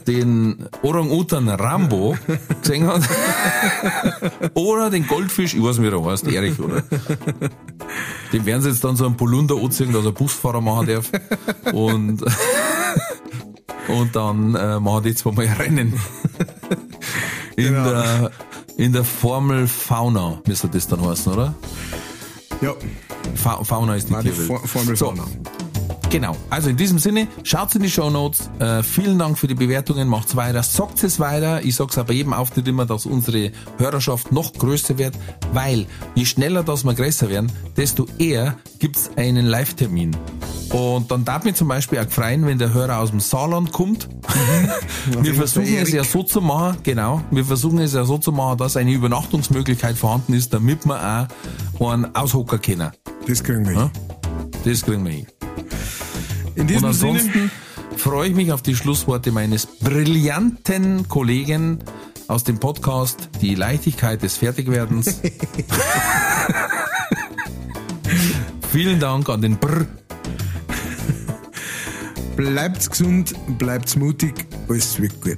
S1: den Orang-Utan Rambo, gesehen hat. [LAUGHS] oder den Goldfisch, ich weiß nicht, wie er heißt, Erich, oder? [LAUGHS] Dem werden sie jetzt dann so einen Polunder anziehen, dass er Busfahrer machen darf. Und, [LAUGHS] und dann äh, machen die zweimal Rennen. In,
S2: Genau.
S1: der, in der Formel Fauna müsste das dann heißen, oder?
S2: ja,
S1: Fa Fauna ist die Tierwelt.
S2: For Formel
S1: So.
S2: Fauna.
S1: Genau. Also in diesem Sinne, schaut in die Shownotes. Äh, vielen Dank für die Bewertungen. Macht's weiter. Sagt es weiter. Ich sag's bei jedem Auftritt immer, dass unsere Hörerschaft noch größer wird, weil je schneller dass wir größer werden, desto eher gibt's einen Live-Termin. Und dann darf mich zum Beispiel auch freuen, wenn der Hörer aus dem Saarland kommt. [LAUGHS] wir versuchen es ja so zu machen, genau, wir versuchen es ja so zu machen, dass eine Übernachtungsmöglichkeit vorhanden ist, damit wir auch einen Aushocker kennen.
S2: Das kriegen wir hin.
S1: Das kriegen wir hin.
S2: In
S1: Und
S2: diesem Sinne,
S1: ansonsten freue ich mich auf die Schlussworte meines brillanten Kollegen aus dem Podcast Die Leichtigkeit des Fertigwerdens. [LAUGHS] Vielen Dank an den Brr.
S2: bleibt's gesund, bleibt's mutig, alles wird gut.